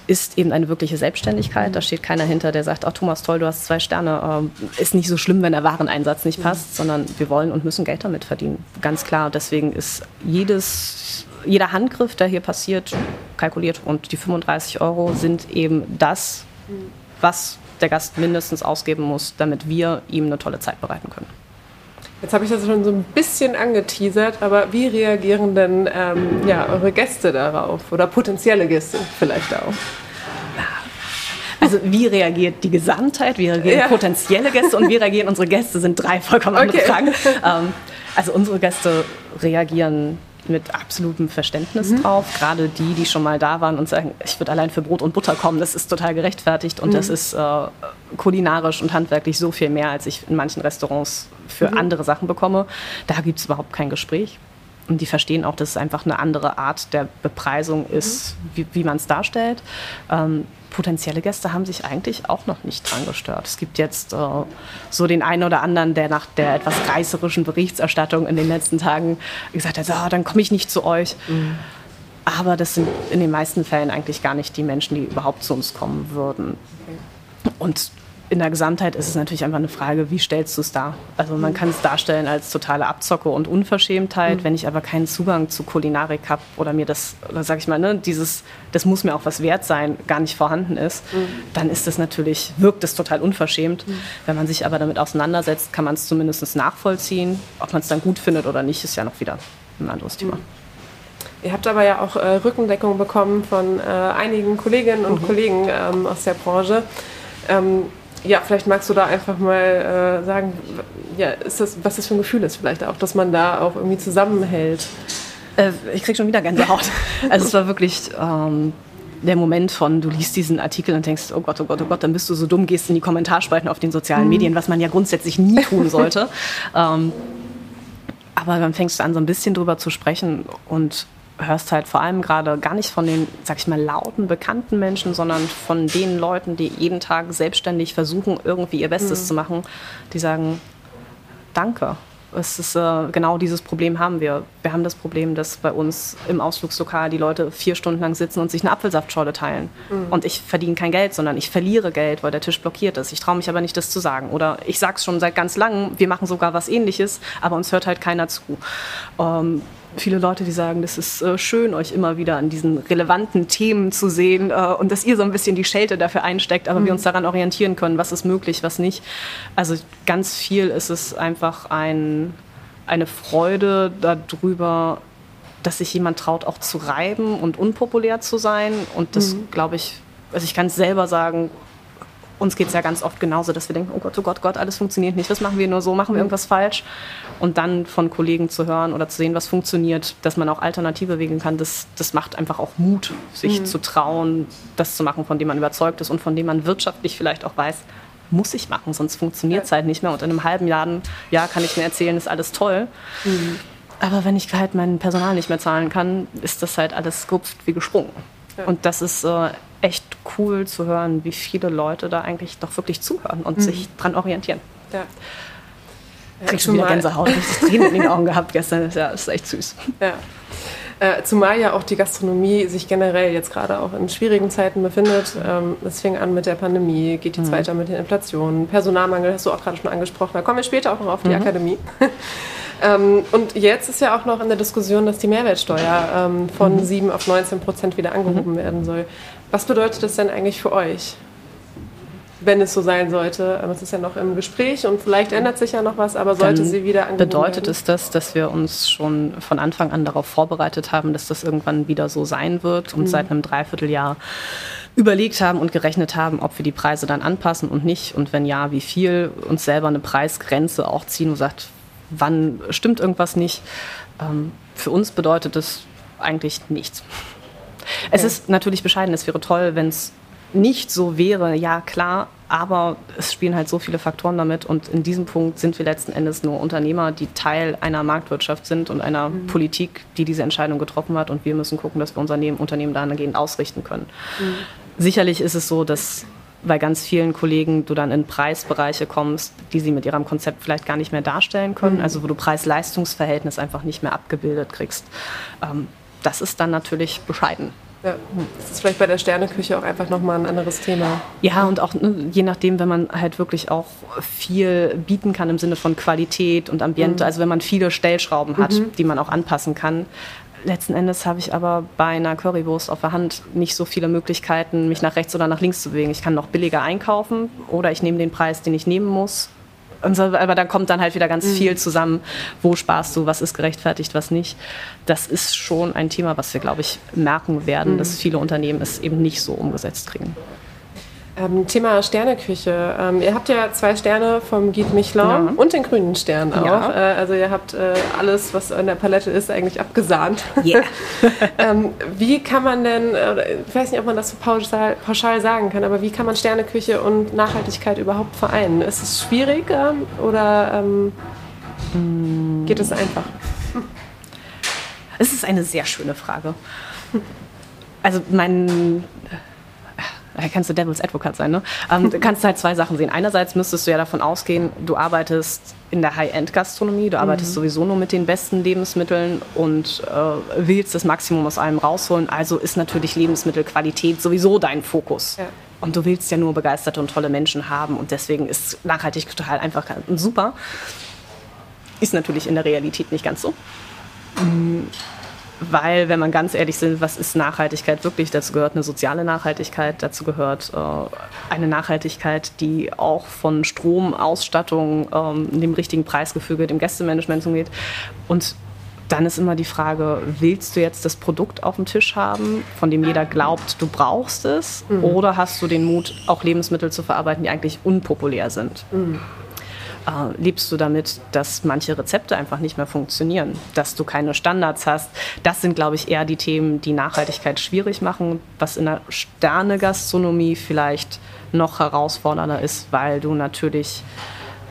ist eben eine wirkliche Selbstständigkeit. Da steht keiner hinter, der sagt, oh Thomas, toll, du hast zwei Sterne. Äh, ist nicht so schlimm, wenn der Wareneinsatz nicht passt, sondern wir wollen und müssen Geld damit verdienen. Ganz klar. Deswegen ist jedes, jeder Handgriff, der hier passiert, kalkuliert. Und die 35 Euro sind eben das, was der Gast mindestens ausgeben muss, damit wir ihm eine tolle Zeit bereiten können. Jetzt habe ich das schon so ein bisschen angeteasert, aber wie reagieren denn ähm, ja, eure Gäste darauf oder potenzielle Gäste vielleicht auch? Also wie reagiert die Gesamtheit, wie reagieren ja. potenzielle Gäste und wie reagieren unsere Gäste, sind drei vollkommen andere okay. Fragen. Ähm, also unsere Gäste reagieren mit absolutem Verständnis mhm. drauf. Gerade die, die schon mal da waren und sagen, ich würde allein für Brot und Butter kommen, das ist total gerechtfertigt und mhm. das ist äh, kulinarisch und handwerklich so viel mehr, als ich in manchen Restaurants für mhm. andere Sachen bekomme. Da gibt es überhaupt kein Gespräch. Und die verstehen auch, dass es einfach eine andere Art der Bepreisung ist, mhm. wie, wie man es darstellt. Ähm, potenzielle Gäste haben sich eigentlich auch noch nicht dran gestört. Es gibt jetzt äh, so den einen oder anderen, der nach der etwas reißerischen Berichterstattung in den letzten Tagen gesagt hat, oh, dann komme ich nicht zu euch. Mhm. Aber das sind in den meisten Fällen eigentlich gar nicht die Menschen, die überhaupt zu uns kommen würden. Und in der Gesamtheit ist es natürlich einfach eine Frage, wie stellst du es dar? Also man kann es darstellen als totale Abzocke und Unverschämtheit, mhm. wenn ich aber keinen Zugang zu Kulinarik habe oder mir das, oder sag ich mal, ne, dieses, das muss mir auch was wert sein, gar nicht vorhanden ist, mhm. dann ist das natürlich, wirkt es total unverschämt. Mhm. Wenn man sich aber damit auseinandersetzt, kann man es zumindest nachvollziehen. Ob man es dann gut findet oder nicht, ist ja noch wieder ein anderes Thema. Mhm. Ihr habt aber ja auch äh, Rückendeckung bekommen von äh, einigen Kolleginnen und mhm. Kollegen ähm, aus der Branche. Ähm, ja, vielleicht magst du da einfach mal äh, sagen, ja, ist das, was das für ein Gefühl ist vielleicht auch, dass man da auch irgendwie zusammenhält. Äh, ich krieg schon wieder Gänsehaut. also es war wirklich ähm, der Moment von, du liest diesen Artikel und denkst, oh Gott, oh Gott, oh Gott, dann bist du so dumm, gehst in die Kommentarspalten auf den sozialen mhm. Medien, was man ja grundsätzlich nie tun sollte. ähm, aber dann fängst du an, so ein bisschen drüber zu sprechen und hörst halt vor allem gerade gar nicht von den, sag ich mal, lauten, bekannten Menschen, sondern von den Leuten, die jeden Tag selbstständig versuchen, irgendwie ihr Bestes mhm. zu machen, die sagen, danke. Es ist äh, genau dieses Problem haben wir. Wir haben das Problem, dass bei uns im Ausflugslokal die Leute vier Stunden lang sitzen und sich eine Apfelsaftschorle teilen. Mhm. Und ich verdiene kein Geld, sondern ich verliere Geld, weil der Tisch blockiert ist. Ich traue mich aber nicht, das zu sagen. Oder ich sage es schon seit ganz langem, wir machen sogar was ähnliches, aber uns hört halt keiner zu. Ähm, viele Leute, die sagen, das ist äh, schön, euch immer wieder an diesen relevanten Themen zu sehen äh, und dass ihr so ein bisschen die Schelte dafür einsteckt, aber mhm. wir uns daran orientieren können, was ist möglich, was nicht. Also ganz viel ist es einfach ein, eine Freude darüber, dass sich jemand traut, auch zu reiben und unpopulär zu sein. Und das, mhm. glaube ich, also ich kann es selber sagen, uns geht es ja ganz oft genauso, dass wir denken, oh Gott, oh Gott, Gott, alles funktioniert nicht. Was machen wir nur so? Machen wir mhm. irgendwas falsch? Und dann von Kollegen zu hören oder zu sehen, was funktioniert, dass man auch Alternative wählen kann, das, das macht einfach auch Mut, sich mhm. zu trauen, das zu machen, von dem man überzeugt ist und von dem man wirtschaftlich vielleicht auch weiß, muss ich machen, sonst funktioniert es halt nicht mehr. Und in einem halben Jahr, Jahr kann ich mir erzählen, ist alles toll. Mhm. Aber wenn ich halt mein Personal nicht mehr zahlen kann, ist das halt alles gupft wie gesprungen. Ja. Und das ist äh, echt cool zu hören, wie viele Leute da eigentlich doch wirklich zuhören und mhm. sich dran orientieren. Ja. Krieg schon wieder Gänsehaut, ich habe Tränen in den Augen gehabt gestern. Ja, das ist echt süß. Ja. Äh, zumal ja auch die Gastronomie sich generell jetzt gerade auch in schwierigen Zeiten befindet. Ähm, es fing an mit der Pandemie, geht jetzt mhm. weiter mit den Inflationen. Personalmangel hast du auch gerade schon angesprochen. Da kommen wir später auch noch auf die mhm. Akademie. ähm, und jetzt ist ja auch noch in der Diskussion, dass die Mehrwertsteuer ähm, von mhm. 7 auf 19 Prozent wieder angehoben mhm. werden soll. Was bedeutet das denn eigentlich für euch? wenn es so sein sollte. Es ist ja noch im Gespräch und vielleicht ändert sich ja noch was, aber sollte Dann sie wieder angeboten Bedeutet werden? es das, dass wir uns schon von Anfang an darauf vorbereitet haben, dass das irgendwann wieder so sein wird und mhm. seit einem Dreivierteljahr überlegt haben und gerechnet haben, ob wir die Preise dann anpassen und nicht und wenn ja, wie viel, uns selber eine Preisgrenze auch ziehen und sagt, wann stimmt irgendwas nicht. Ähm, für uns bedeutet das eigentlich nichts. Es ist natürlich bescheiden, es wäre toll, wenn es nicht so wäre, ja klar, aber es spielen halt so viele Faktoren damit und in diesem Punkt sind wir letzten Endes nur Unternehmer, die Teil einer Marktwirtschaft sind und einer mhm. Politik, die diese Entscheidung getroffen hat und wir müssen gucken, dass wir unser Unternehmen dahingehend ausrichten können. Mhm. Sicherlich ist es so, dass bei ganz vielen Kollegen du dann in Preisbereiche kommst, die sie mit ihrem Konzept vielleicht gar nicht mehr darstellen können, mhm. also wo du Preis-Leistungs-Verhältnis einfach nicht mehr abgebildet kriegst. Ähm, das ist dann natürlich bescheiden. Ja, das ist vielleicht bei der Sterneküche auch einfach nochmal ein anderes Thema. Ja, und auch ne, je nachdem, wenn man halt wirklich auch viel bieten kann im Sinne von Qualität und Ambiente, mhm. also wenn man viele Stellschrauben hat, mhm. die man auch anpassen kann, letzten Endes habe ich aber bei einer Currywurst auf der Hand nicht so viele Möglichkeiten, mich nach rechts oder nach links zu bewegen. Ich kann noch billiger einkaufen oder ich nehme den Preis, den ich nehmen muss. So, aber da kommt dann halt wieder ganz mhm. viel zusammen. Wo sparst du, was ist gerechtfertigt, was nicht. Das ist schon ein Thema, was wir, glaube ich, merken werden, mhm. dass viele Unternehmen es eben nicht so umgesetzt kriegen. Ähm, Thema Sterneküche. Ähm, ihr habt ja zwei Sterne vom Guide Michelin ja. und den grünen Stern auch. Ja. Äh, also ihr habt äh, alles, was in der Palette ist, eigentlich abgesahnt. Yeah. ähm, wie kann man denn, äh, ich weiß nicht, ob man das so pauschal, pauschal, sagen kann, aber wie kann man Sterneküche und Nachhaltigkeit überhaupt vereinen? Ist es schwierig ähm, oder mm. geht es einfach? Es ist eine sehr schöne Frage. Also mein da kannst du Devil's Advocate sein, ne? Ähm, du kannst halt zwei Sachen sehen. Einerseits müsstest du ja davon ausgehen, du arbeitest in der High-End-Gastronomie, du arbeitest mhm. sowieso nur mit den besten Lebensmitteln und äh, willst das Maximum aus allem rausholen. Also ist natürlich Lebensmittelqualität sowieso dein Fokus. Ja. Und du willst ja nur begeisterte und tolle Menschen haben und deswegen ist nachhaltig total einfach super. Ist natürlich in der Realität nicht ganz so. Mhm weil, wenn man ganz ehrlich sind, was ist Nachhaltigkeit wirklich? Dazu gehört eine soziale Nachhaltigkeit, dazu gehört äh, eine Nachhaltigkeit, die auch von Strom, Ausstattung, ähm, dem richtigen Preisgefüge, dem Gästemanagement umgeht. Und dann ist immer die Frage, willst du jetzt das Produkt auf dem Tisch haben, von dem jeder glaubt, du brauchst es? Mhm. Oder hast du den Mut, auch Lebensmittel zu verarbeiten, die eigentlich unpopulär sind? Mhm äh, lebst du damit, dass manche Rezepte einfach nicht mehr funktionieren, dass du keine Standards hast. Das sind, glaube ich, eher die Themen, die Nachhaltigkeit schwierig machen, was in der Sterne-Gastronomie vielleicht noch herausfordernder ist, weil du natürlich,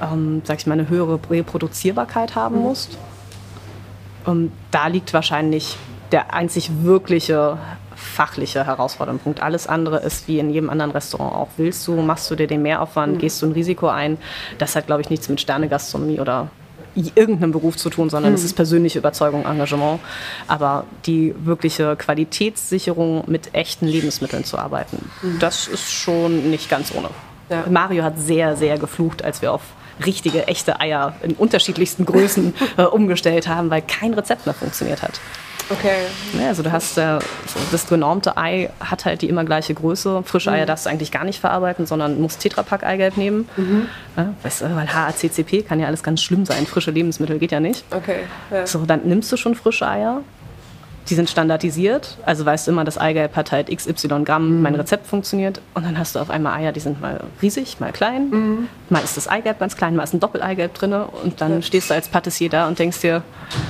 ähm, sag ich mal, eine höhere Reproduzierbarkeit haben musst. Und da liegt wahrscheinlich der einzig wirkliche fachliche herausfordernde Punkt. Alles andere ist wie in jedem anderen Restaurant auch. Willst du, machst du dir den Mehraufwand, mhm. gehst du ein Risiko ein? Das hat, glaube ich, nichts mit Sternegastronomie oder irgendeinem Beruf zu tun, sondern es mhm. ist persönliche Überzeugung, Engagement. Aber die wirkliche Qualitätssicherung mit echten Lebensmitteln zu arbeiten, mhm. das ist schon nicht ganz ohne. Ja. Mario hat sehr, sehr geflucht, als wir auf richtige, echte Eier in unterschiedlichsten Größen äh, umgestellt haben, weil kein Rezept mehr funktioniert hat. Okay. Ja, also du hast äh, das genormte Ei hat halt die immer gleiche Größe. Frische mhm. Eier darfst du eigentlich gar nicht verarbeiten, sondern musst Tetrapack Eigelb nehmen. Mhm. Ja, weißt du, weil HACCP kann ja alles ganz schlimm sein. Frische Lebensmittel geht ja nicht. Okay. Ja. So, dann nimmst du schon frische Eier, die sind standardisiert. Also weißt du immer, das Eigelb hat halt XY Gramm, mhm. mein Rezept funktioniert. Und dann hast du auf einmal Eier, die sind mal riesig, mal klein. Mhm. Mal ist das Eigelb ganz klein, mal ist ein Doppeleigelb drin. Und dann ja. stehst du als Patissier da und denkst dir,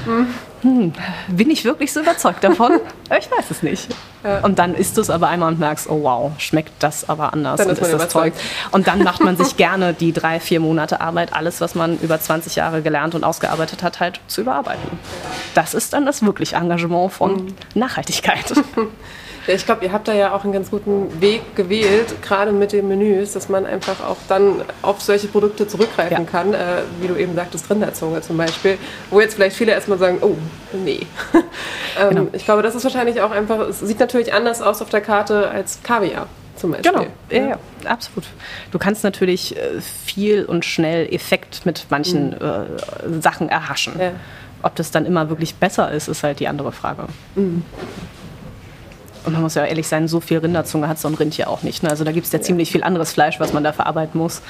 mhm. Hm, bin ich wirklich so überzeugt davon? ich weiß es nicht. Ja. Und dann isst du es aber einmal und merkst, oh wow, schmeckt das aber anders dann und ist, ist das Zeug. Und dann macht man sich gerne die drei, vier Monate Arbeit, alles, was man über 20 Jahre gelernt und ausgearbeitet hat, halt zu überarbeiten. Das ist dann das wirklich Engagement von mhm. Nachhaltigkeit. Ich glaube, ihr habt da ja auch einen ganz guten Weg gewählt, gerade mit den Menüs, dass man einfach auch dann auf solche Produkte zurückgreifen ja. kann, äh, wie du eben sagtest, Rinderzunge zum Beispiel, wo jetzt vielleicht viele erstmal sagen, oh, nee. ähm, genau. Ich glaube, das ist wahrscheinlich auch einfach, es sieht natürlich anders aus auf der Karte als Kaviar. Zum Beispiel. Genau, ja, ja, absolut. Du kannst natürlich äh, viel und schnell Effekt mit manchen mhm. äh, Sachen erhaschen. Ja. Ob das dann immer wirklich besser ist, ist halt die andere Frage. Mhm. Und man muss ja ehrlich sein, so viel Rinderzunge hat so ein Rind ja auch nicht. Ne? Also da gibt es ja, ja ziemlich viel anderes Fleisch, was man da verarbeiten muss.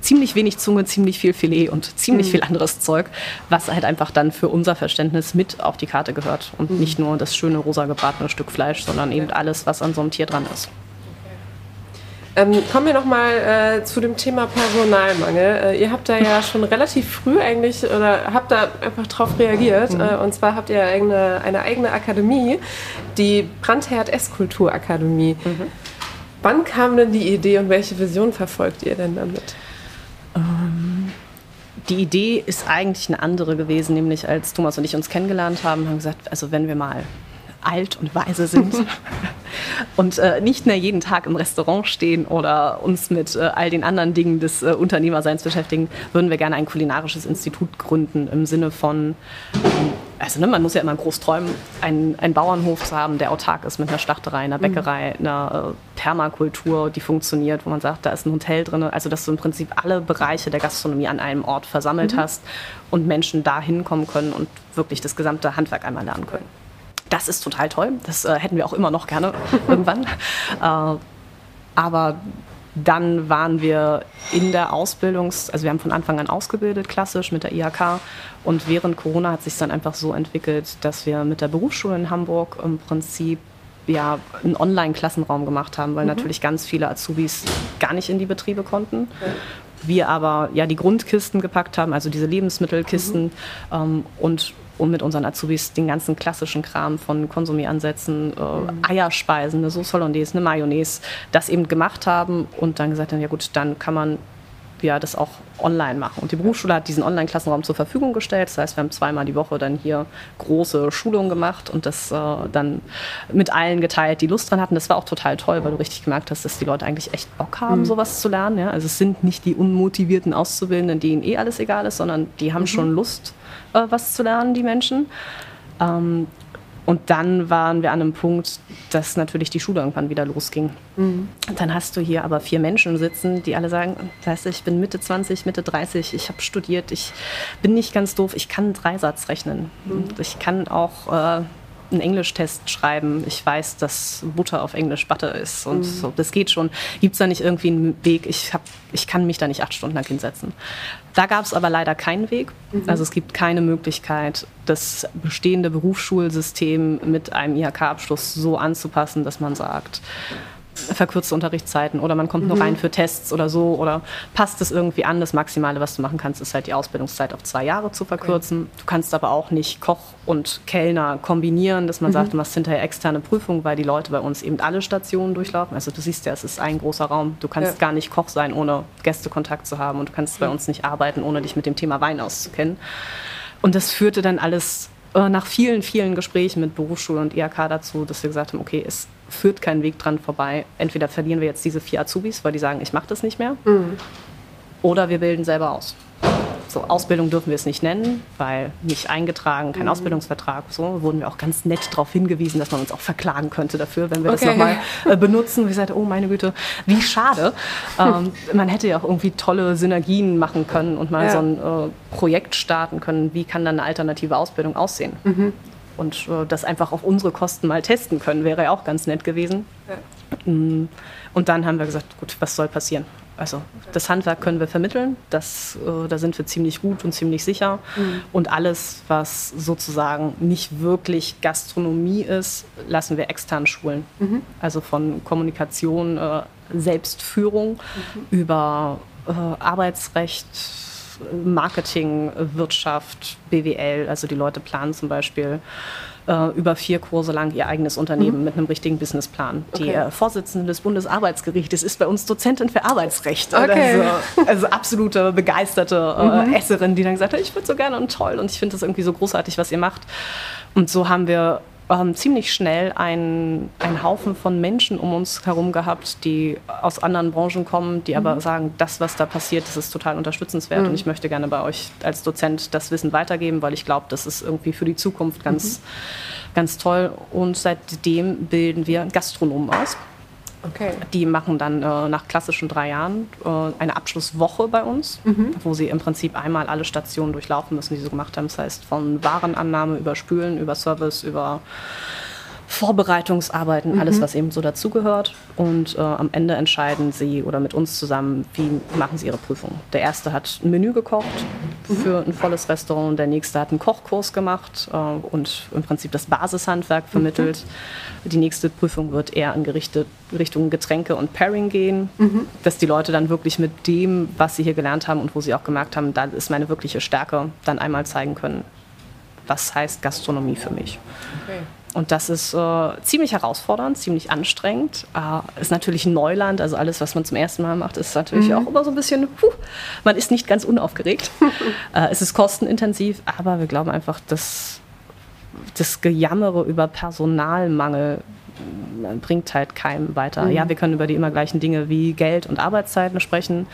Ziemlich wenig Zunge, ziemlich viel Filet und ziemlich mhm. viel anderes Zeug, was halt einfach dann für unser Verständnis mit auf die Karte gehört. Und mhm. nicht nur das schöne rosa gebratene Stück Fleisch, sondern eben alles, was an so einem Tier dran ist. Ähm, kommen wir nochmal äh, zu dem Thema Personalmangel. Äh, ihr habt da ja schon relativ früh eigentlich oder habt da einfach drauf reagiert. Mhm. Äh, und zwar habt ihr eine, eine eigene Akademie, die Brandherd Esskulturakademie. Mhm. Wann kam denn die Idee und welche Vision verfolgt ihr denn damit? Ähm, die Idee ist eigentlich eine andere gewesen, nämlich als Thomas und ich uns kennengelernt haben, haben gesagt, also wenn wir mal alt und weise sind und äh, nicht mehr jeden Tag im Restaurant stehen oder uns mit äh, all den anderen Dingen des äh, Unternehmerseins beschäftigen, würden wir gerne ein kulinarisches Institut gründen im Sinne von, ähm, also ne, man muss ja immer groß träumen, einen, einen Bauernhof zu haben, der autark ist mit einer Schlachterei, einer mhm. Bäckerei, einer äh, Permakultur, die funktioniert, wo man sagt, da ist ein Hotel drin, also dass du im Prinzip alle Bereiche der Gastronomie an einem Ort versammelt mhm. hast und Menschen da hinkommen können und wirklich das gesamte Handwerk einmal lernen können. Das ist total toll. Das äh, hätten wir auch immer noch gerne irgendwann. Äh, aber dann waren wir in der Ausbildungs-, also wir haben von Anfang an ausgebildet, klassisch mit der IHK. Und während Corona hat sich dann einfach so entwickelt, dass wir mit der Berufsschule in Hamburg im Prinzip ja, einen Online-Klassenraum gemacht haben, weil mhm. natürlich ganz viele Azubis gar nicht in die Betriebe konnten. Ja. Wir aber ja die Grundkisten gepackt haben, also diese Lebensmittelkisten mhm. ähm, und und mit unseren Azubis den ganzen klassischen Kram von Konsumieransätzen, äh, mhm. Eierspeisen, eine Sauce Hollandaise, eine Mayonnaise, das eben gemacht haben und dann gesagt haben, ja gut, dann kann man ja das auch online machen. Und die Berufsschule hat diesen Online-Klassenraum zur Verfügung gestellt. Das heißt, wir haben zweimal die Woche dann hier große Schulungen gemacht und das äh, dann mit allen geteilt, die Lust dran hatten. Das war auch total toll, weil du richtig gemerkt hast, dass die Leute eigentlich echt Bock haben, mhm. sowas zu lernen. Ja? Also es sind nicht die unmotivierten Auszubildenden, denen eh alles egal ist, sondern die haben mhm. schon Lust, äh, was zu lernen, die Menschen. Ähm, und dann waren wir an einem Punkt, dass natürlich die Schule irgendwann wieder losging. Mhm. Dann hast du hier aber vier Menschen sitzen, die alle sagen, weißt du, ich bin Mitte 20, Mitte 30, ich habe studiert, ich bin nicht ganz doof, ich kann Dreisatz rechnen. Mhm. Ich kann auch äh, einen Englischtest schreiben. Ich weiß, dass Butter auf Englisch Butter ist und mhm. so, das geht schon. Gibt es da nicht irgendwie einen Weg? Ich, hab, ich kann mich da nicht acht Stunden lang hinsetzen. Da gab es aber leider keinen Weg. Mhm. Also es gibt keine Möglichkeit, das bestehende Berufsschulsystem mit einem IHK-Abschluss so anzupassen, dass man sagt, verkürzte Unterrichtszeiten oder man kommt mhm. nur rein für Tests oder so oder passt es irgendwie an. Das Maximale, was du machen kannst, ist halt die Ausbildungszeit auf zwei Jahre zu verkürzen. Okay. Du kannst aber auch nicht Koch und Kellner kombinieren, dass man mhm. sagt, du machst hinterher externe Prüfungen, weil die Leute bei uns eben alle Stationen durchlaufen. Also du siehst ja, es ist ein großer Raum. Du kannst ja. gar nicht Koch sein, ohne Gästekontakt zu haben und du kannst mhm. bei uns nicht arbeiten, ohne dich mit dem Thema Wein auszukennen. Und das führte dann alles äh, nach vielen, vielen Gesprächen mit Berufsschule und IHK dazu, dass wir gesagt haben, okay, es führt kein Weg dran vorbei. Entweder verlieren wir jetzt diese vier Azubis, weil die sagen, ich mache das nicht mehr, mhm. oder wir bilden selber aus. So, Ausbildung dürfen wir es nicht nennen, weil nicht eingetragen, kein mhm. Ausbildungsvertrag. So wurden wir auch ganz nett darauf hingewiesen, dass man uns auch verklagen könnte dafür, wenn wir okay. das nochmal äh, benutzen. Wir sagten, oh meine Güte, wie schade. ähm, man hätte ja auch irgendwie tolle Synergien machen können und mal ja. so ein äh, Projekt starten können. Wie kann dann eine alternative Ausbildung aussehen? Mhm und äh, das einfach auf unsere Kosten mal testen können, wäre ja auch ganz nett gewesen. Ja. Mm, und dann haben wir gesagt, gut, was soll passieren? Also das Handwerk können wir vermitteln, das, äh, da sind wir ziemlich gut und ziemlich sicher. Mhm. Und alles, was sozusagen nicht wirklich Gastronomie ist, lassen wir extern schulen. Mhm. Also von Kommunikation, äh, Selbstführung mhm. über äh, Arbeitsrecht, Marketing, Wirtschaft, BWL. Also die Leute planen zum Beispiel äh, über vier Kurse lang ihr eigenes Unternehmen mhm. mit einem richtigen Businessplan. Okay. Die äh, Vorsitzende des Bundesarbeitsgerichtes ist bei uns Dozentin für Arbeitsrecht. Okay. Also, also, absolute begeisterte äh, mhm. Esserin, die dann gesagt hat, ich würde so gerne und toll und ich finde das irgendwie so großartig, was ihr macht. Und so haben wir ähm, ziemlich schnell einen, einen Haufen von Menschen um uns herum gehabt, die aus anderen Branchen kommen, die mhm. aber sagen, das, was da passiert, das ist total unterstützenswert mhm. und ich möchte gerne bei euch als Dozent das Wissen weitergeben, weil ich glaube, das ist irgendwie für die Zukunft ganz, mhm. ganz toll. Und seitdem bilden wir Gastronomen aus. Okay. Die machen dann äh, nach klassischen drei Jahren äh, eine Abschlusswoche bei uns, mhm. wo sie im Prinzip einmal alle Stationen durchlaufen müssen, die sie gemacht haben. Das heißt von Warenannahme über Spülen, über Service, über Vorbereitungsarbeiten, mhm. alles, was eben so dazugehört. Und äh, am Ende entscheiden sie oder mit uns zusammen, wie machen sie ihre Prüfung. Der erste hat ein Menü gekocht mhm. für ein volles Restaurant, der nächste hat einen Kochkurs gemacht äh, und im Prinzip das Basishandwerk mhm. vermittelt. Mhm. Die nächste Prüfung wird eher in Gerichte, Richtung Getränke und Pairing gehen, mhm. dass die Leute dann wirklich mit dem, was sie hier gelernt haben und wo sie auch gemerkt haben, da ist meine wirkliche Stärke, dann einmal zeigen können, was heißt Gastronomie für mich. Okay. Und das ist äh, ziemlich herausfordernd, ziemlich anstrengend. Äh, ist natürlich ein Neuland, also alles, was man zum ersten Mal macht, ist natürlich mhm. auch immer so ein bisschen, puh, man ist nicht ganz unaufgeregt. äh, es ist kostenintensiv, aber wir glauben einfach, dass das Gejammere über Personalmangel bringt halt keinem weiter. Mhm. Ja, wir können über die immer gleichen Dinge wie Geld und Arbeitszeiten sprechen,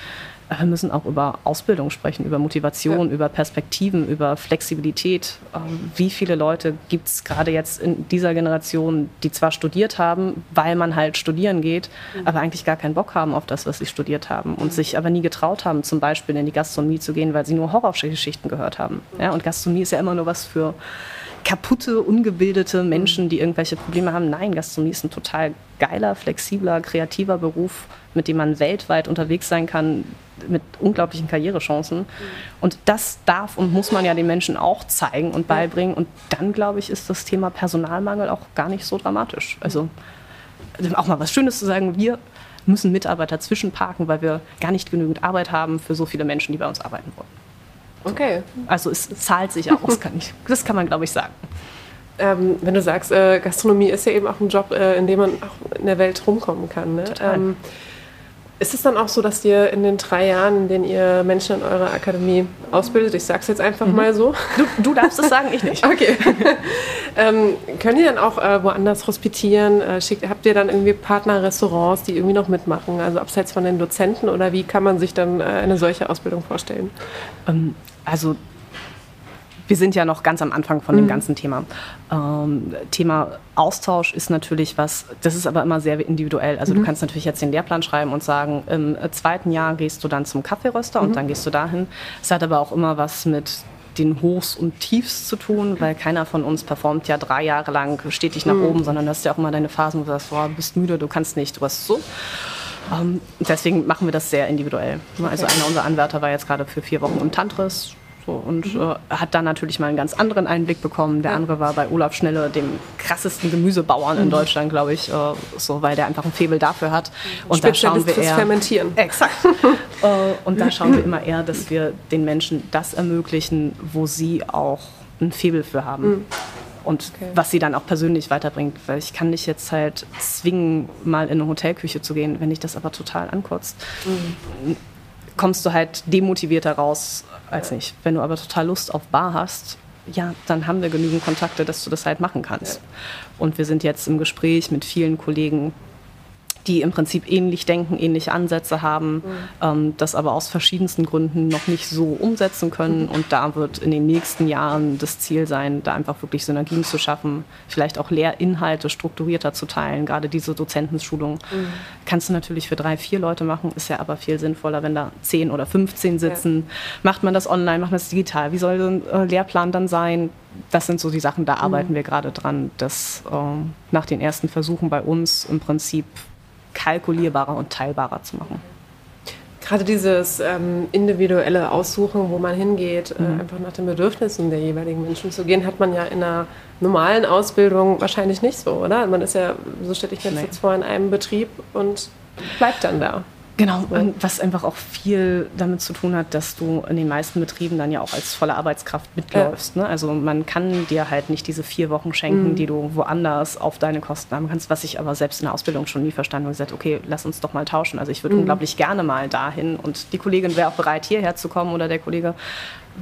wir müssen auch über Ausbildung sprechen, über Motivation, ja. über Perspektiven, über Flexibilität. Ähm, wie viele Leute gibt es gerade jetzt in dieser Generation, die zwar studiert haben, weil man halt studieren geht, mhm. aber eigentlich gar keinen Bock haben auf das, was sie studiert haben und mhm. sich aber nie getraut haben, zum Beispiel in die Gastronomie zu gehen, weil sie nur Horrorgeschichten gehört haben. Ja, und Gastronomie ist ja immer nur was für kaputte, ungebildete Menschen, die irgendwelche Probleme haben. Nein, Gastronomie ist ein total geiler, flexibler, kreativer Beruf, mit dem man weltweit unterwegs sein kann, mit unglaublichen Karrierechancen. Mhm. Und das darf und muss man ja den Menschen auch zeigen und beibringen. Und dann, glaube ich, ist das Thema Personalmangel auch gar nicht so dramatisch. Also auch mal was Schönes zu sagen, wir müssen Mitarbeiter zwischenparken, weil wir gar nicht genügend Arbeit haben für so viele Menschen, die bei uns arbeiten wollen. Okay. Also es zahlt sich aus, kann ich, das kann man, glaube ich, sagen. Ähm, wenn du sagst, äh, Gastronomie ist ja eben auch ein Job, äh, in dem man auch in der Welt rumkommen kann. Ne? Ähm, ist es dann auch so, dass ihr in den drei Jahren, in denen ihr Menschen in eurer Akademie ausbildet, ich sage es jetzt einfach mhm. mal so. Du, du, darfst es sagen, ich nicht. Okay. ähm, könnt ihr dann auch äh, woanders hospitieren? Äh, schickt, habt ihr dann irgendwie Partnerrestaurants, die irgendwie noch mitmachen? Also abseits von den Dozenten oder wie kann man sich dann äh, eine solche Ausbildung vorstellen? Ähm, also wir sind ja noch ganz am Anfang von mhm. dem ganzen Thema. Ähm, Thema Austausch ist natürlich was, das ist aber immer sehr individuell. Also mhm. du kannst natürlich jetzt den Lehrplan schreiben und sagen, im zweiten Jahr gehst du dann zum Kaffeeröster mhm. und dann gehst du dahin. Es hat aber auch immer was mit den Hochs und Tiefs zu tun, weil keiner von uns performt ja drei Jahre lang stetig nach mhm. oben, sondern du hast ja auch immer deine Phasen, wo du sagst, boah, du bist müde, du kannst nicht, du hast so. Ähm, deswegen machen wir das sehr individuell. Also einer unserer Anwärter war jetzt gerade für vier Wochen im Tantris, so, und mhm. äh, hat dann natürlich mal einen ganz anderen Einblick bekommen. Der andere war bei Olaf Schnelle, dem krassesten Gemüsebauern mhm. in Deutschland, glaube ich, äh, so, weil der einfach ein Faible dafür hat. Und da schauen wir eher, Fermentieren. Exakt. äh, und da schauen wir immer eher, dass wir den Menschen das ermöglichen, wo sie auch ein Faible für haben. Mhm. Und okay. was sie dann auch persönlich weiterbringt. Weil ich kann dich jetzt halt zwingen, mal in eine Hotelküche zu gehen, wenn dich das aber total ankotzt. Mhm. Kommst du halt demotivierter raus als nicht. Wenn du aber total Lust auf Bar hast, ja, dann haben wir genügend Kontakte, dass du das halt machen kannst. Und wir sind jetzt im Gespräch mit vielen Kollegen, die im Prinzip ähnlich denken, ähnliche Ansätze haben, mhm. ähm, das aber aus verschiedensten Gründen noch nicht so umsetzen können. Mhm. Und da wird in den nächsten Jahren das Ziel sein, da einfach wirklich Synergien zu schaffen, vielleicht auch Lehrinhalte strukturierter zu teilen. Gerade diese Dozentenschulung mhm. kannst du natürlich für drei, vier Leute machen, ist ja aber viel sinnvoller, wenn da zehn oder 15 sitzen. Ja. Macht man das online, macht man das digital? Wie soll ein äh, Lehrplan dann sein? das sind so die Sachen, da arbeiten mhm. wir gerade dran, dass äh, nach den ersten Versuchen bei uns im Prinzip kalkulierbarer und teilbarer zu machen. Gerade dieses ähm, individuelle Aussuchen, wo man hingeht, äh, mhm. äh, einfach nach den Bedürfnissen der jeweiligen Menschen zu gehen, hat man ja in einer normalen Ausbildung wahrscheinlich nicht so, oder? Man ist ja, so stelle ich mir das jetzt vor, in einem Betrieb und bleibt dann da. Genau, und was einfach auch viel damit zu tun hat, dass du in den meisten Betrieben dann ja auch als volle Arbeitskraft mitläufst. Ja. Ne? Also man kann dir halt nicht diese vier Wochen schenken, mhm. die du woanders auf deine Kosten haben kannst, was ich aber selbst in der Ausbildung schon nie verstanden habe. gesagt, okay, lass uns doch mal tauschen. Also ich würde mhm. unglaublich gerne mal dahin und die Kollegin wäre auch bereit, hierher zu kommen oder der Kollege.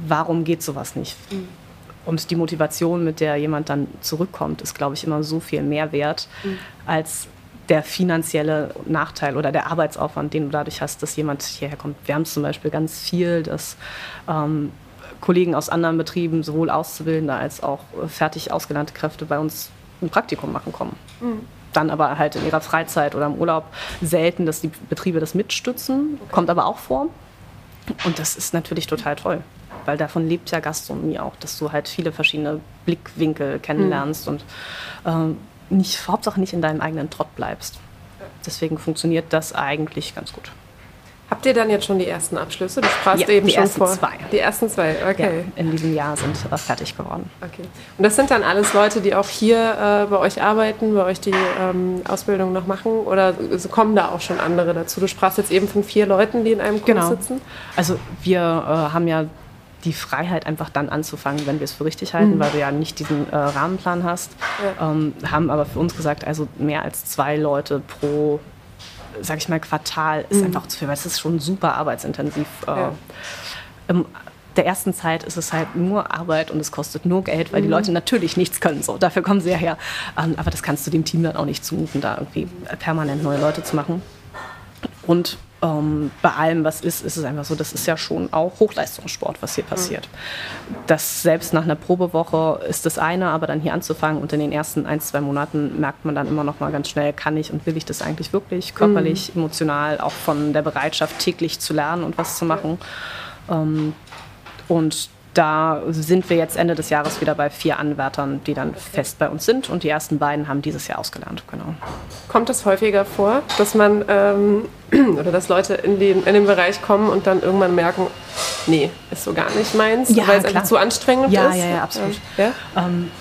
Warum geht sowas nicht? Mhm. Und die Motivation, mit der jemand dann zurückkommt, ist, glaube ich, immer so viel mehr wert, mhm. als der finanzielle Nachteil oder der Arbeitsaufwand, den du dadurch hast, dass jemand hierher kommt. Wir haben zum Beispiel ganz viel, dass ähm, Kollegen aus anderen Betrieben, sowohl Auszubildende als auch fertig ausgelernte Kräfte bei uns ein Praktikum machen kommen. Mhm. Dann aber halt in ihrer Freizeit oder im Urlaub selten, dass die Betriebe das mitstützen, okay. kommt aber auch vor. Und das ist natürlich total toll, weil davon lebt ja Gastronomie auch, dass du halt viele verschiedene Blickwinkel kennenlernst mhm. und ähm, nicht, Hauptsache nicht in deinem eigenen Trott bleibst. Deswegen funktioniert das eigentlich ganz gut. Habt ihr dann jetzt schon die ersten Abschlüsse? Du sprachst ja, eben die schon ersten vor. Zwei. Die ersten zwei, okay. Ja, in diesem Jahr sind äh, fertig geworden. Okay. Und das sind dann alles Leute, die auch hier äh, bei euch arbeiten, bei euch die ähm, Ausbildung noch machen? Oder kommen da auch schon andere dazu? Du sprachst jetzt eben von vier Leuten, die in einem Kurs genau. sitzen. Also wir äh, haben ja die Freiheit, einfach dann anzufangen, wenn wir es für richtig halten, mhm. weil du ja nicht diesen äh, Rahmenplan hast. Ja. Ähm, haben aber für uns gesagt, also mehr als zwei Leute pro, sag ich mal, Quartal ist mhm. einfach zu viel, weil es ist schon super arbeitsintensiv. Äh, ja. Im, der ersten Zeit ist es halt nur Arbeit und es kostet nur Geld, weil mhm. die Leute natürlich nichts können. So, dafür kommen sie ja her. Ähm, aber das kannst du dem Team dann auch nicht zumuten, da irgendwie permanent neue Leute zu machen. Und ähm, bei allem, was ist, ist es einfach so, das ist ja schon auch Hochleistungssport, was hier passiert. Das selbst nach einer Probewoche ist das eine, aber dann hier anzufangen und in den ersten ein, zwei Monaten merkt man dann immer noch mal ganz schnell, kann ich und will ich das eigentlich wirklich, körperlich, mhm. emotional, auch von der Bereitschaft täglich zu lernen und was zu machen. Ähm, und da sind wir jetzt Ende des Jahres wieder bei vier Anwärtern, die dann fest bei uns sind. Und die ersten beiden haben dieses Jahr ausgelernt. Genau. Kommt es häufiger vor, dass man ähm, oder dass Leute in den, in den Bereich kommen und dann irgendwann merken, nee, ist so gar nicht meins, ja, weil es einfach zu anstrengend ja, ist? Ja, ja, absolut. Ähm, ja? Ähm,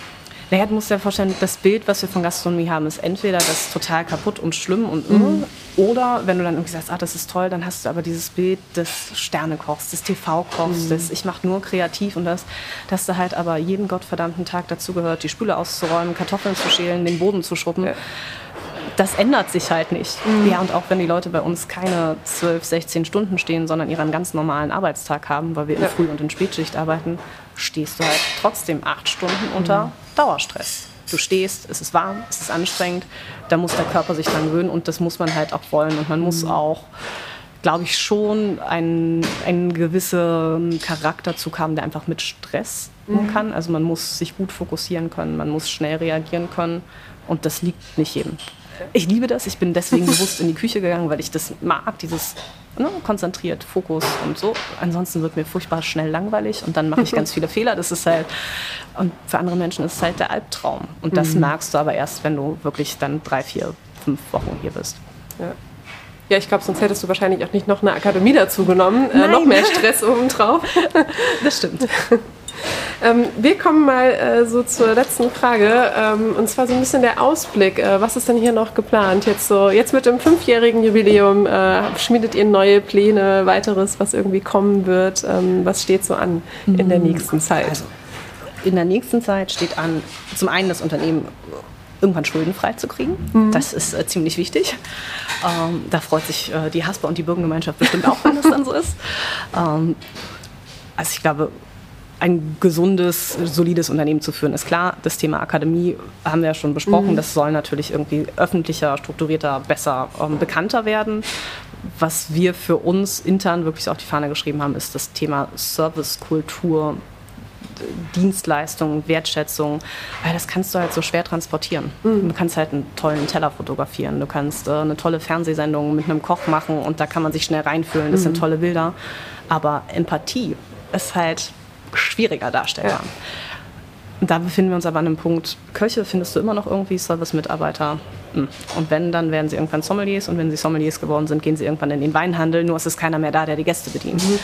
naja, du musst dir vorstellen, das Bild, was wir von Gastronomie haben, ist entweder das total kaputt und schlimm und mhm. oder wenn du dann irgendwie sagst, ah, das ist toll, dann hast du aber dieses Bild des Sternekochs, des TV-Kochs, mhm. des ich mache nur kreativ und das, dass da halt aber jeden gottverdammten Tag dazu gehört, die Spüle auszuräumen, Kartoffeln zu schälen, den Boden zu schruppen. Ja das ändert sich halt nicht. Mhm. Ja, und auch wenn die Leute bei uns keine 12, 16 Stunden stehen, sondern ihren ganz normalen Arbeitstag haben, weil wir in ja. Früh- und in Spätschicht arbeiten, stehst du halt trotzdem acht Stunden unter mhm. Dauerstress. Du stehst, es ist warm, es ist anstrengend, da muss der Körper sich dran gewöhnen und das muss man halt auch wollen. Und man mhm. muss auch, glaube ich, schon einen, einen gewissen Charakterzug haben, der einfach mit Stress mhm. kann. Also man muss sich gut fokussieren können, man muss schnell reagieren können und das liegt nicht jedem. Ich liebe das. Ich bin deswegen bewusst in die Küche gegangen, weil ich das mag, dieses ne, konzentriert, Fokus und so. Ansonsten wird mir furchtbar schnell langweilig und dann mache ich ganz viele Fehler. Das ist halt, und für andere Menschen ist es halt der Albtraum. Und das mhm. merkst du aber erst, wenn du wirklich dann drei, vier, fünf Wochen hier bist. Ja. Ja, ich glaube, sonst hättest du wahrscheinlich auch nicht noch eine Akademie dazu genommen. Äh, noch mehr Stress obendrauf. Das stimmt. Ähm, wir kommen mal äh, so zur letzten Frage. Ähm, und zwar so ein bisschen der Ausblick. Äh, was ist denn hier noch geplant? Jetzt, so, jetzt mit dem fünfjährigen Jubiläum äh, schmiedet ihr neue Pläne, weiteres, was irgendwie kommen wird? Ähm, was steht so an in der mhm. nächsten Zeit? Also, in der nächsten Zeit steht an, zum einen das Unternehmen irgendwann schuldenfrei zu kriegen. Mhm. Das ist äh, ziemlich wichtig. Ähm, da freut sich äh, die Hasper und die Bürgergemeinschaft bestimmt auch, wenn das dann so ist. Ähm, also ich glaube, ein gesundes, solides Unternehmen zu führen. Ist klar, das Thema Akademie haben wir ja schon besprochen. Mhm. Das soll natürlich irgendwie öffentlicher, strukturierter, besser, ähm, bekannter werden. Was wir für uns intern wirklich auf die Fahne geschrieben haben, ist das Thema Servicekultur, Dienstleistung, Wertschätzung, weil das kannst du halt so schwer transportieren. Mhm. Du kannst halt einen tollen Teller fotografieren, du kannst äh, eine tolle Fernsehsendung mit einem Koch machen und da kann man sich schnell reinfühlen, das mhm. sind tolle Bilder. Aber Empathie ist halt schwieriger darstellbar. Ja. Und da befinden wir uns aber an einem Punkt, Köche findest du immer noch irgendwie Service-Mitarbeiter. Hm. Und wenn, dann werden sie irgendwann Sommeliers und wenn sie Sommeliers geworden sind, gehen sie irgendwann in den Weinhandel, nur ist es keiner mehr da, der die Gäste bedient. Mhm.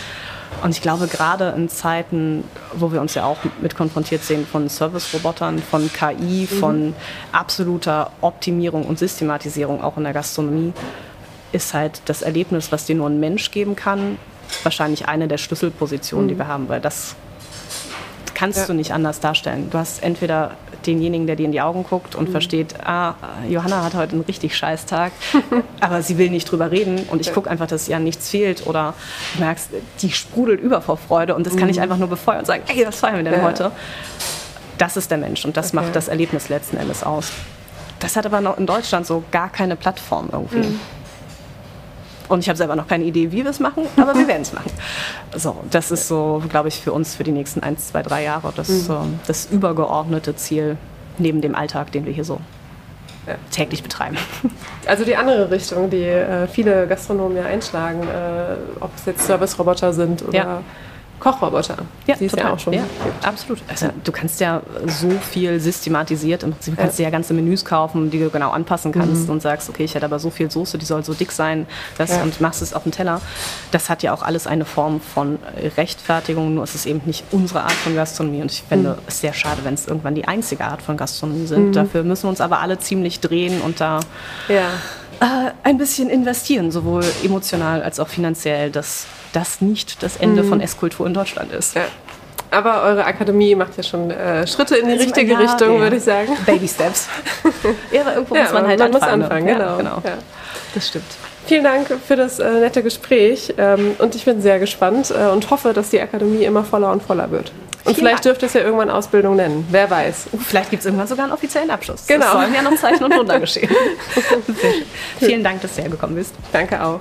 Und ich glaube, gerade in Zeiten, wo wir uns ja auch mit konfrontiert sehen von Service-Robotern, von KI, mhm. von absoluter Optimierung und Systematisierung auch in der Gastronomie, ist halt das Erlebnis, was dir nur ein Mensch geben kann, wahrscheinlich eine der Schlüsselpositionen, mhm. die wir haben, weil das kannst ja. du nicht anders darstellen. Du hast entweder denjenigen, der dir in die Augen guckt und mhm. versteht, ah, Johanna hat heute einen richtig scheiß Tag, aber sie will nicht drüber reden und ich gucke einfach, dass ihr an nichts fehlt oder du merkst, die sprudelt über vor Freude und das kann ich mhm. einfach nur befeuern und sagen, ey, was feiern wir denn ja. heute? Das ist der Mensch und das okay. macht das Erlebnis letzten Endes aus. Das hat aber noch in Deutschland so gar keine Plattform irgendwie. Mhm. Und ich habe selber noch keine Idee, wie wir es machen, aber wir werden es machen. So, das ist so, glaube ich, für uns für die nächsten ein, zwei, drei Jahre das, mhm. äh, das übergeordnete Ziel neben dem Alltag, den wir hier so ja. täglich betreiben. Also die andere Richtung, die äh, viele Gastronomen ja einschlagen, äh, ob es jetzt Service-Roboter sind oder ja. Kochroboter. Ja, die total. ja auch schon. Ja, absolut. Also du kannst ja so viel systematisiert, im Prinzip kannst du ja ganze Menüs kaufen, die du genau anpassen kannst mhm. und sagst, okay, ich hätte aber so viel Soße, die soll so dick sein, das ja. und machst es auf den Teller. Das hat ja auch alles eine Form von Rechtfertigung, nur ist es eben nicht unsere Art von Gastronomie und ich finde mhm. es sehr schade, wenn es irgendwann die einzige Art von Gastronomie sind. Mhm. Dafür müssen wir uns aber alle ziemlich drehen und da ja. äh, ein bisschen investieren, sowohl emotional als auch finanziell, dass das nicht das Ende mhm. von Esskultur in Deutschland ist. Ja. Aber eure Akademie macht ja schon äh, Schritte in die also, richtige ja, Richtung, ja. würde ich sagen. Baby Steps. ja, aber irgendwo muss man halt man anfangen. Muss anfangen, ne? genau. genau. Das stimmt. Vielen Dank für das äh, nette Gespräch ähm, und ich bin sehr gespannt äh, und hoffe, dass die Akademie immer voller und voller wird. Und Vielen vielleicht dürfte es ja irgendwann Ausbildung nennen. Wer weiß. Vielleicht gibt es irgendwann sogar einen offiziellen Abschluss. Genau. Das sollen ja noch Zeichen und Wunder geschehen. Vielen Dank, dass du hergekommen bist. Danke auch.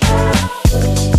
Thank you